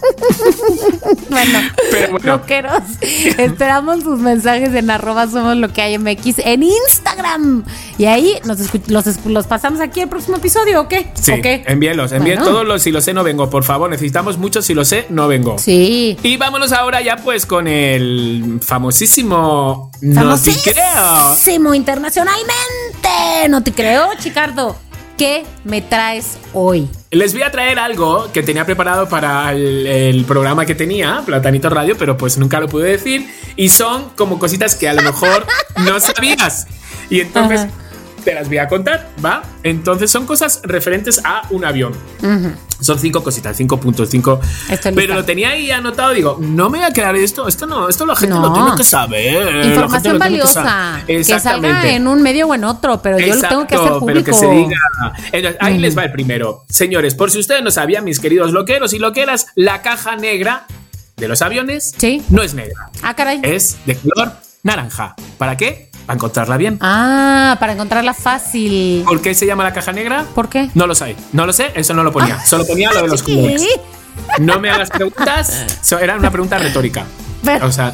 Bueno,
Pero bueno.
loqueros, esperamos sus mensajes en arroba somos lo que hay MX en Instagram. Y ahí nos los, los pasamos aquí el próximo episodio, ¿o qué?
Sí,
¿O qué?
envíenlos, envíen
Bueno.
todos los si lo sé no vengo, por favor. Necesitamos muchos si lo sé no vengo.
Sí.
Y vámonos ahora ya pues con el famosísimo No te creo.
Famosísimo internacionalmente. No te creo, Chicardo. ¿Qué me traes hoy?
Les voy a traer algo que tenía preparado para el, el programa que tenía, Platanito Radio, pero pues nunca lo pude decir. Y son como cositas que a lo mejor no sabías. Y entonces
Ajá.
Te las voy a contar, ¿va? Entonces son cosas referentes a un avión. Son cinco cositas, cinco puntos, cinco.
Estoy
Pero
lista.
lo tenía ahí anotado, digo, no me voy a quedar esto, esto no, esto la gente
No.
lo tiene que saber.
Información
que
valiosa.
saber.
Que salga en un medio o en otro, pero yo lo tengo que hacer público.
Pero que se diga. Ahí les va el primero. Señores, por si ustedes no sabían, mis queridos loqueros y loqueras, la caja negra de los aviones
Sí.
no es negra,
Ah, caray.
es de color naranja. ¿Para qué? Para encontrarla bien.
Ah, para encontrarla fácil.
¿Por qué se llama la caja negra?
¿Por qué?
No lo sé, no lo sé, eso no lo ponía. Solo ponía lo de los
Chiqui.
colores. No me hagas preguntas, so- era una pregunta retórica.
Pero-
O sea,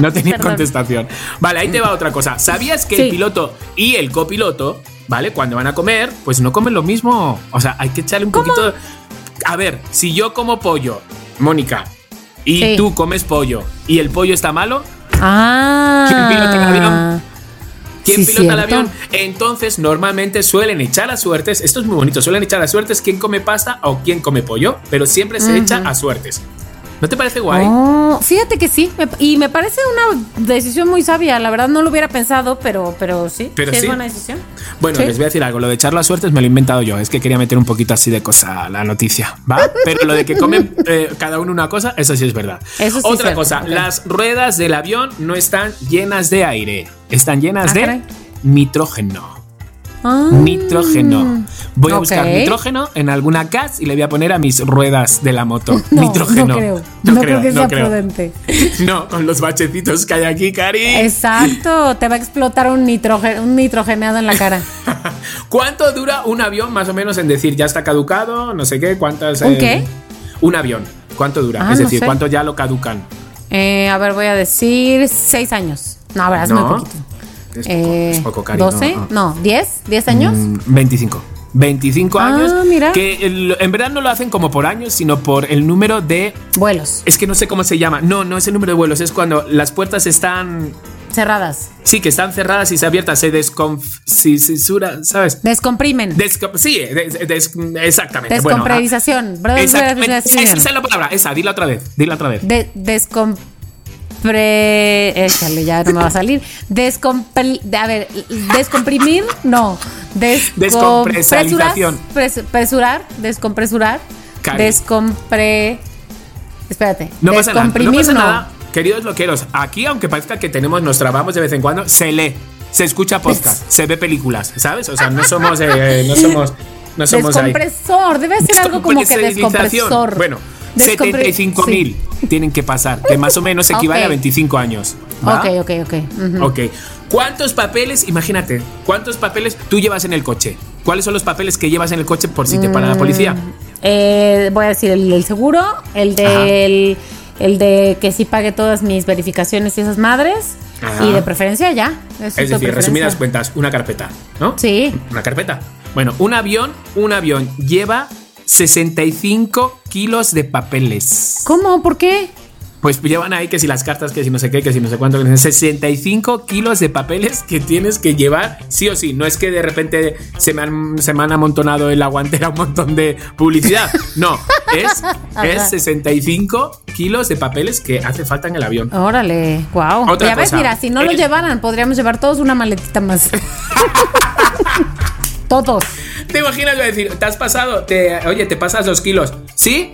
no tenía
Perdón.
contestación. Vale, ahí te va otra cosa. ¿Sabías que
Sí.
el piloto y el copiloto, ¿vale? Cuando van a comer, pues no comen lo mismo. O sea, hay que echarle un poquito. A ver, si yo como pollo, Mónica, y
Sí.
tú comes pollo y el pollo está malo,
Ah.
¿Quién pilota el avión? ¿Quién
Sí,
pilota el avión? Entonces, normalmente suelen echar a suertes. Esto es muy bonito. Suelen echar a suertes quién come pasta o quién come pollo, pero siempre se echa a suertes. ¿No te parece guay?
Oh, fíjate que sí, y me parece una decisión muy sabia. La verdad no lo hubiera pensado, pero, pero sí,
Pero
sí,
sí.
es buena decisión.
Bueno,
Sí.
les voy a decir algo. Lo de echarlo a suertes me lo he inventado yo. Es que quería meter un poquito así de cosa a la noticia, ¿va? Pero lo de que comen eh, cada uno una cosa, eso sí es verdad.
Eso sí es
Otra cosa, las ruedas del avión no están llenas de aire. Están llenas
Ah,
de
caray.
nitrógeno.
Ah.
Nitrógeno. Voy a buscar nitrógeno en alguna gas y le voy a poner a mis ruedas de la moto.
No,
nitrógeno.
no creo. No, creo, que sea prudente.
No, con los bachecitos que hay aquí, Cari.
Exacto, te va a explotar un, nitrógeno, un nitrogenado en la cara.
¿Cuánto dura un avión más o menos en decir ya está caducado? No sé qué, cuántas.
¿Un
eh,
qué?
Un avión. ¿Cuánto dura?
Ah,
es
no
decir,
sé.
¿cuánto ya lo caducan?
Eh, a ver, voy a decir seis años. No, verdad, es
No.
muy poquito.
Es poco,
Eh,
es poco, Cari. no,
¿12?
no.
No, ¿10? ¿10 años?
Mm, 25. 25
Ah,
años.
mira.
Que en verdad no lo hacen como por años, sino por el número de.
Vuelos
Es que no sé cómo se llama. No, no es el número de vuelos, es cuando las puertas están.
cerradas.
Sí, que están cerradas y se abiertas, se desconfisura, ¿sabes?
descomprimen.
Desco- sí, des- des- exactamente. bueno, ah, exactamente. Esa, es la palabra, esa, dila otra vez, dila otra vez.
De, descompre... Échale, ya no me va a salir. Descompre... de- A ver, descomprimir, no.
Descompresalización.
Pres- Presurar, descompresurar.
Cari.
Descompre... Espérate.
No pasa nada, no
descomprimir,
pasa nada. Queridos loqueros, aquí aunque parezca que tenemos, nos trabamos de vez en cuando, se lee, se escucha podcast, se ve películas, ¿sabes? O sea, no somos, eh, no somos, no somos ahí.
Descompresor, debe ser algo como que descompresor.
Bueno, 75 mil tienen que pasar, que más o menos equivale
Ok.
a 25 años. ¿va?
Ok, ok, ok. ujú.
Ok. ¿Cuántos papeles, imagínate, cuántos papeles tú llevas en el coche? ¿Cuáles son los papeles que llevas en el coche por si te para la policía?
Eh, voy a decir el del seguro, el del el de que sí pague todas mis verificaciones y esas madres.
Ajá.
Y de preferencia ya. Eso
Es
de
decir, resumidas cuentas, una carpeta, ¿no?
Sí.
Una carpeta. Bueno, un avión, un avión lleva 65 kilos de papeles.
¿Cómo? ¿Por qué?
Pues llevan ahí que si las cartas, que si no sé qué, que si no sé cuánto, que si 65 kilos de papeles que tienes que llevar sí o sí. No es que de repente se me han, se me han amontonado en la guantera un montón de publicidad. No, es, es 65 kilos de papeles que hace falta en el avión.
Órale, wow.
Otra
ya ves,
cosa.
mira, si no lo
El-
llevaran, podríamos llevar todos una maletita más. todos.
¿Te imaginas? Voy a decir, te has pasado, te, oye, te pasas dos kilos. ¿Sí?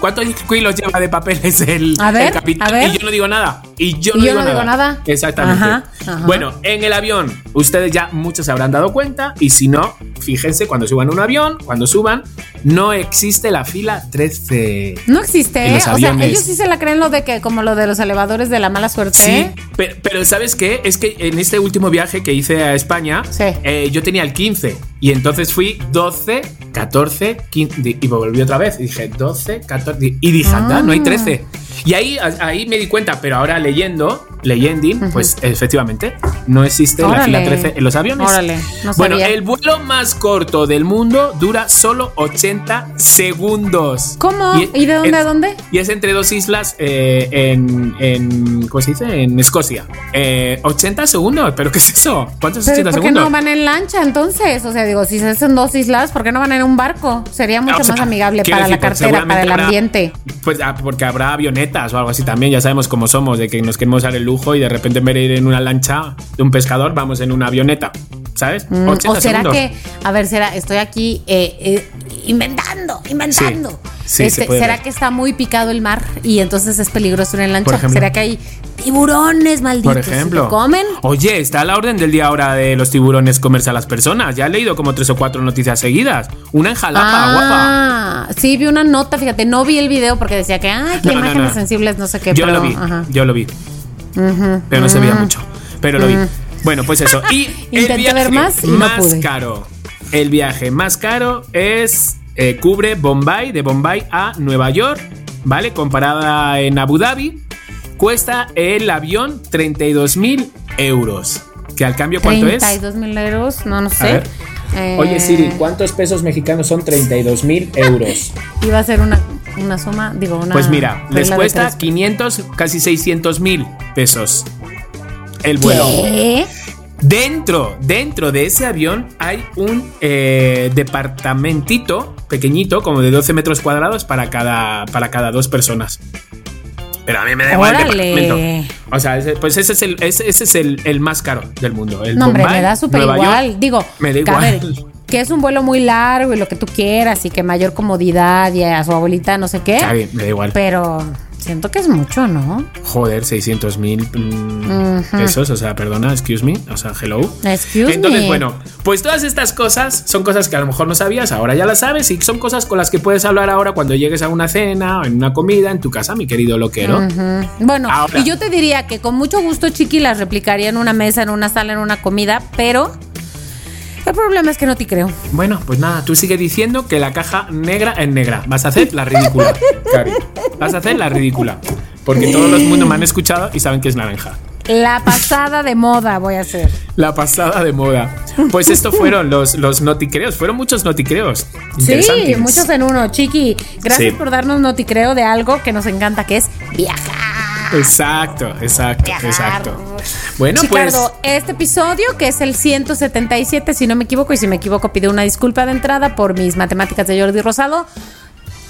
¿Cuántos kilos lleva de papeles el,
A ver,
el capitán?
a ver.
Y yo no digo nada. Y yo no,
yo
digo,
no digo
nada.
nada.
Exactamente.
Ajá, ajá.
Bueno, en el avión, ustedes ya muchos se habrán dado cuenta. Y si no, fíjense cuando suban un avión, cuando suban, no existe la fila 13.
No existe,
En los
O sea,
aviones.
ellos sí se la creen lo de que, como lo de los elevadores de la mala suerte.
Sí, pero, pero ¿sabes qué? Es que en este último viaje que hice a España,
Sí.
eh, yo tenía el 15 y entonces fui 12, 14, 15 di- y volví otra vez. Y dije 12, 14 y dije, anda, no hay
Ah.
13. Y ahí, ahí me di cuenta, pero ahora leyendo, leyending, pues efectivamente no existe la fila 13 en los aviones.
Órale, no
bueno, el vuelo más corto del mundo dura solo 80 segundos.
¿Cómo? ¿Y de dónde a dónde?
y es entre dos islas eh, en, en. ¿Cómo se dice? En Escocia. Eh, 80 segundos. ¿Pero qué es eso? ¿Cuántos es
Pero
80
¿por qué
segundos?
no van en lancha entonces? O sea, digo, si se hacen dos islas, ¿por qué no van en un barco? Sería mucho
O sea,
más amigable para la
decir, pues,
cartera, para el
habrá-
ambiente.
Pues ah, porque habrá o algo así también. Ya sabemos cómo somos, de que nos queremos dar el lujo y de repente en vez de ir en una lancha de un pescador, vamos en una avioneta. ¿Sabes?
Mm,
80
o será
segundos.
que, a ver, será, estoy aquí eh, eh, inventando, inventando.
Sí, sí, se
Este, ¿Será
ver.
que está muy picado el mar y entonces es peligroso en lancha? ¿Será que hay tiburones malditos
Por ejemplo.
comen?
Oye, está a la orden del día ahora de los tiburones comerse a las personas. Ya he leído como tres o cuatro noticias seguidas. Una en Jalapa, guapa.
Ah, sí, vi una nota, fíjate, no vi el video porque decía que, ay,
No, no,
imágenes
no.
sensibles, no sé qué.
Yo
pero,
lo vi,
ajá.
yo lo vi. pero no se veía mucho. Pero lo vi. Bueno, pues eso. Y el
Intenté
viaje
ver más y no
más
pude.
caro. El viaje más caro es. eh, cubre Bombay, de Bombay a Nueva York, ¿vale? Comparada en Abu Dhabi, cuesta el avión 32 mil euros. Que al cambio, ¿cuánto es?
32 mil euros, no, no sé. Eh,
Oye Siri, ¿cuántos pesos mexicanos son 32 mil euros?
Iba a ser una, una suma, digo, una.
Pues mira, les cuesta
tres.
500, casi 600 mil pesos el vuelo.
¿Qué?
Dentro, dentro de ese avión hay un eh, departamentito pequeñito, como de 12 metros cuadrados para cada, para cada dos personas. Pero a mí me da igual el
Órale.
departamento. O sea, ese- pues ese es, el, ese, ese es el, el más caro del mundo. El
No, hombre, me da súper igual.
York.
Digo,
me da
que, a ver,
igual.
que es un vuelo muy largo y lo que tú quieras y que mayor comodidad y a su abuelita no sé qué.
Está bien, me da igual.
Pero siento que es mucho, ¿no?
Joder, 600 mil pesos. O sea, perdona, excuse me. O sea, hello.
Excuse
Entonces,
me.
bueno, pues todas estas cosas son cosas que a lo mejor no sabías, ahora ya las sabes y son cosas con las que puedes hablar ahora cuando llegues a una cena o en una comida en tu casa, mi querido loquero.
Bueno,
Ahora.
y yo te diría que con mucho gusto Chiqui las replicaría en una mesa, en una sala, en una comida, pero el problema es que no te creo.
Bueno, pues nada, tú sigue diciendo que la caja negra es negra. Vas a hacer la ridícula, Cari. Vas a hacer la ridícula. Porque todos los mundos me han escuchado y saben que es naranja.
La pasada de moda voy a hacer.
La pasada de moda. Pues esto fueron los, los noticreos. Fueron muchos noticreos.
Sí, muchos en uno. Chiqui, gracias
Sí.
por darnos noticreo de algo que nos encanta, que es viajar.
Exacto, exacto,
Viajar.
exacto. Bueno,
Chicardo,
pues.
este episodio, que es el 177, si no me equivoco, y si me equivoco, pido una disculpa de entrada por mis matemáticas de Jordi Rosado,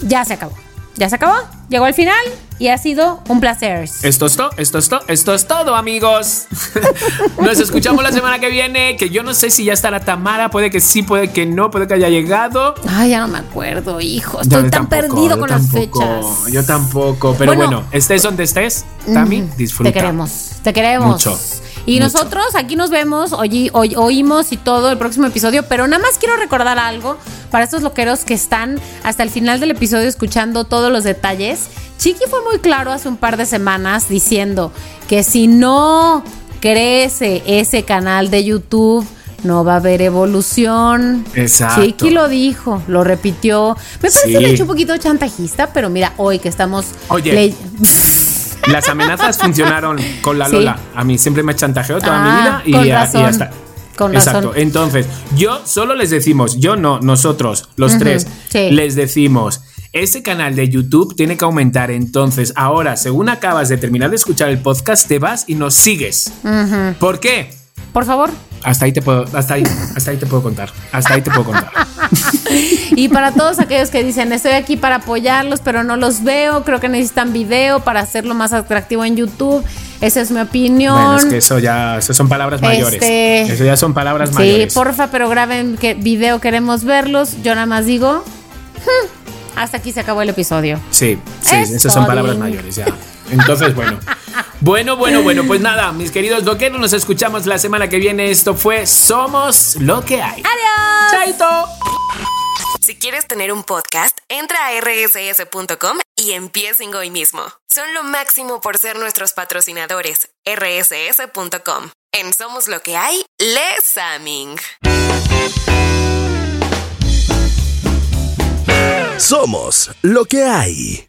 ya se acabó. Ya se acabó, llegó al final y ha sido un placer.
Esto es todo, esto es todo, esto es todo, amigos. Nos escuchamos la semana que viene. Que yo no sé si ya está la Tamara, puede que sí, puede que no, puede que haya llegado.
Ay, ya no me acuerdo, hijo.
Yo
Estoy tan
tampoco,
perdido con
tampoco,
las fechas.
Yo tampoco, pero
Bueno.
bueno, estés donde estés, Tami, disfruta.
Te queremos, te queremos.
Mucho,
Y
mucho.
nosotros aquí nos vemos, oí- oí- oímos y todo el próximo episodio, pero nada más quiero recordar algo para estos loqueros que están hasta el final del episodio escuchando todos los detalles. Chiqui fue muy claro hace un par de semanas diciendo que si no crece ese canal de YouTube, no va a haber evolución.
Exacto.
Chiqui lo dijo, lo repitió. Me
Sí.
un hecho un poquito chantajista, pero mira, hoy que estamos...
Oye. Las amenazas funcionaron con la
Sí.
Lola. A mí siempre me ha chantajeado toda mi
Ah,
vida y, ya- está.
Con
Exacto.
razón.
Entonces, yo solo les decimos, yo no, nosotros, los tres,
sí.
les decimos, ese canal de YouTube tiene que aumentar. Entonces, ahora, según acabas de terminar de escuchar el podcast, te vas y nos sigues. ¿Por qué?
Por favor.
Hasta ahí te puedo, hasta ahí, hasta ahí te puedo contar. Hasta ahí te puedo contar.
Y para todos aquellos que dicen, estoy aquí para apoyarlos, pero no los veo, creo que necesitan video para hacerlo más atractivo en YouTube. Esa es mi opinión.
Bueno, es que eso ya, eso son palabras mayores.
Este-
Eso ya son palabras
sí,
mayores.
porfa, pero graben que video queremos verlos. Yo nada más digo, "Hmm, hasta aquí se acabó el episodio.
Sí, sí,
Es
esas son palabras mayores ya. Entonces, bueno, Bueno, bueno, bueno, pues nada, mis queridos doqueros, nos escuchamos la semana que viene. Esto fue Somos lo que hay.
¡Adiós!
¡Chaito!
Si quieres tener un podcast, entra a rss.com y empiecen hoy mismo. Son lo máximo por ser nuestros patrocinadores. rss.com. En Somos lo que hay, Les Aming.
Somos lo que hay.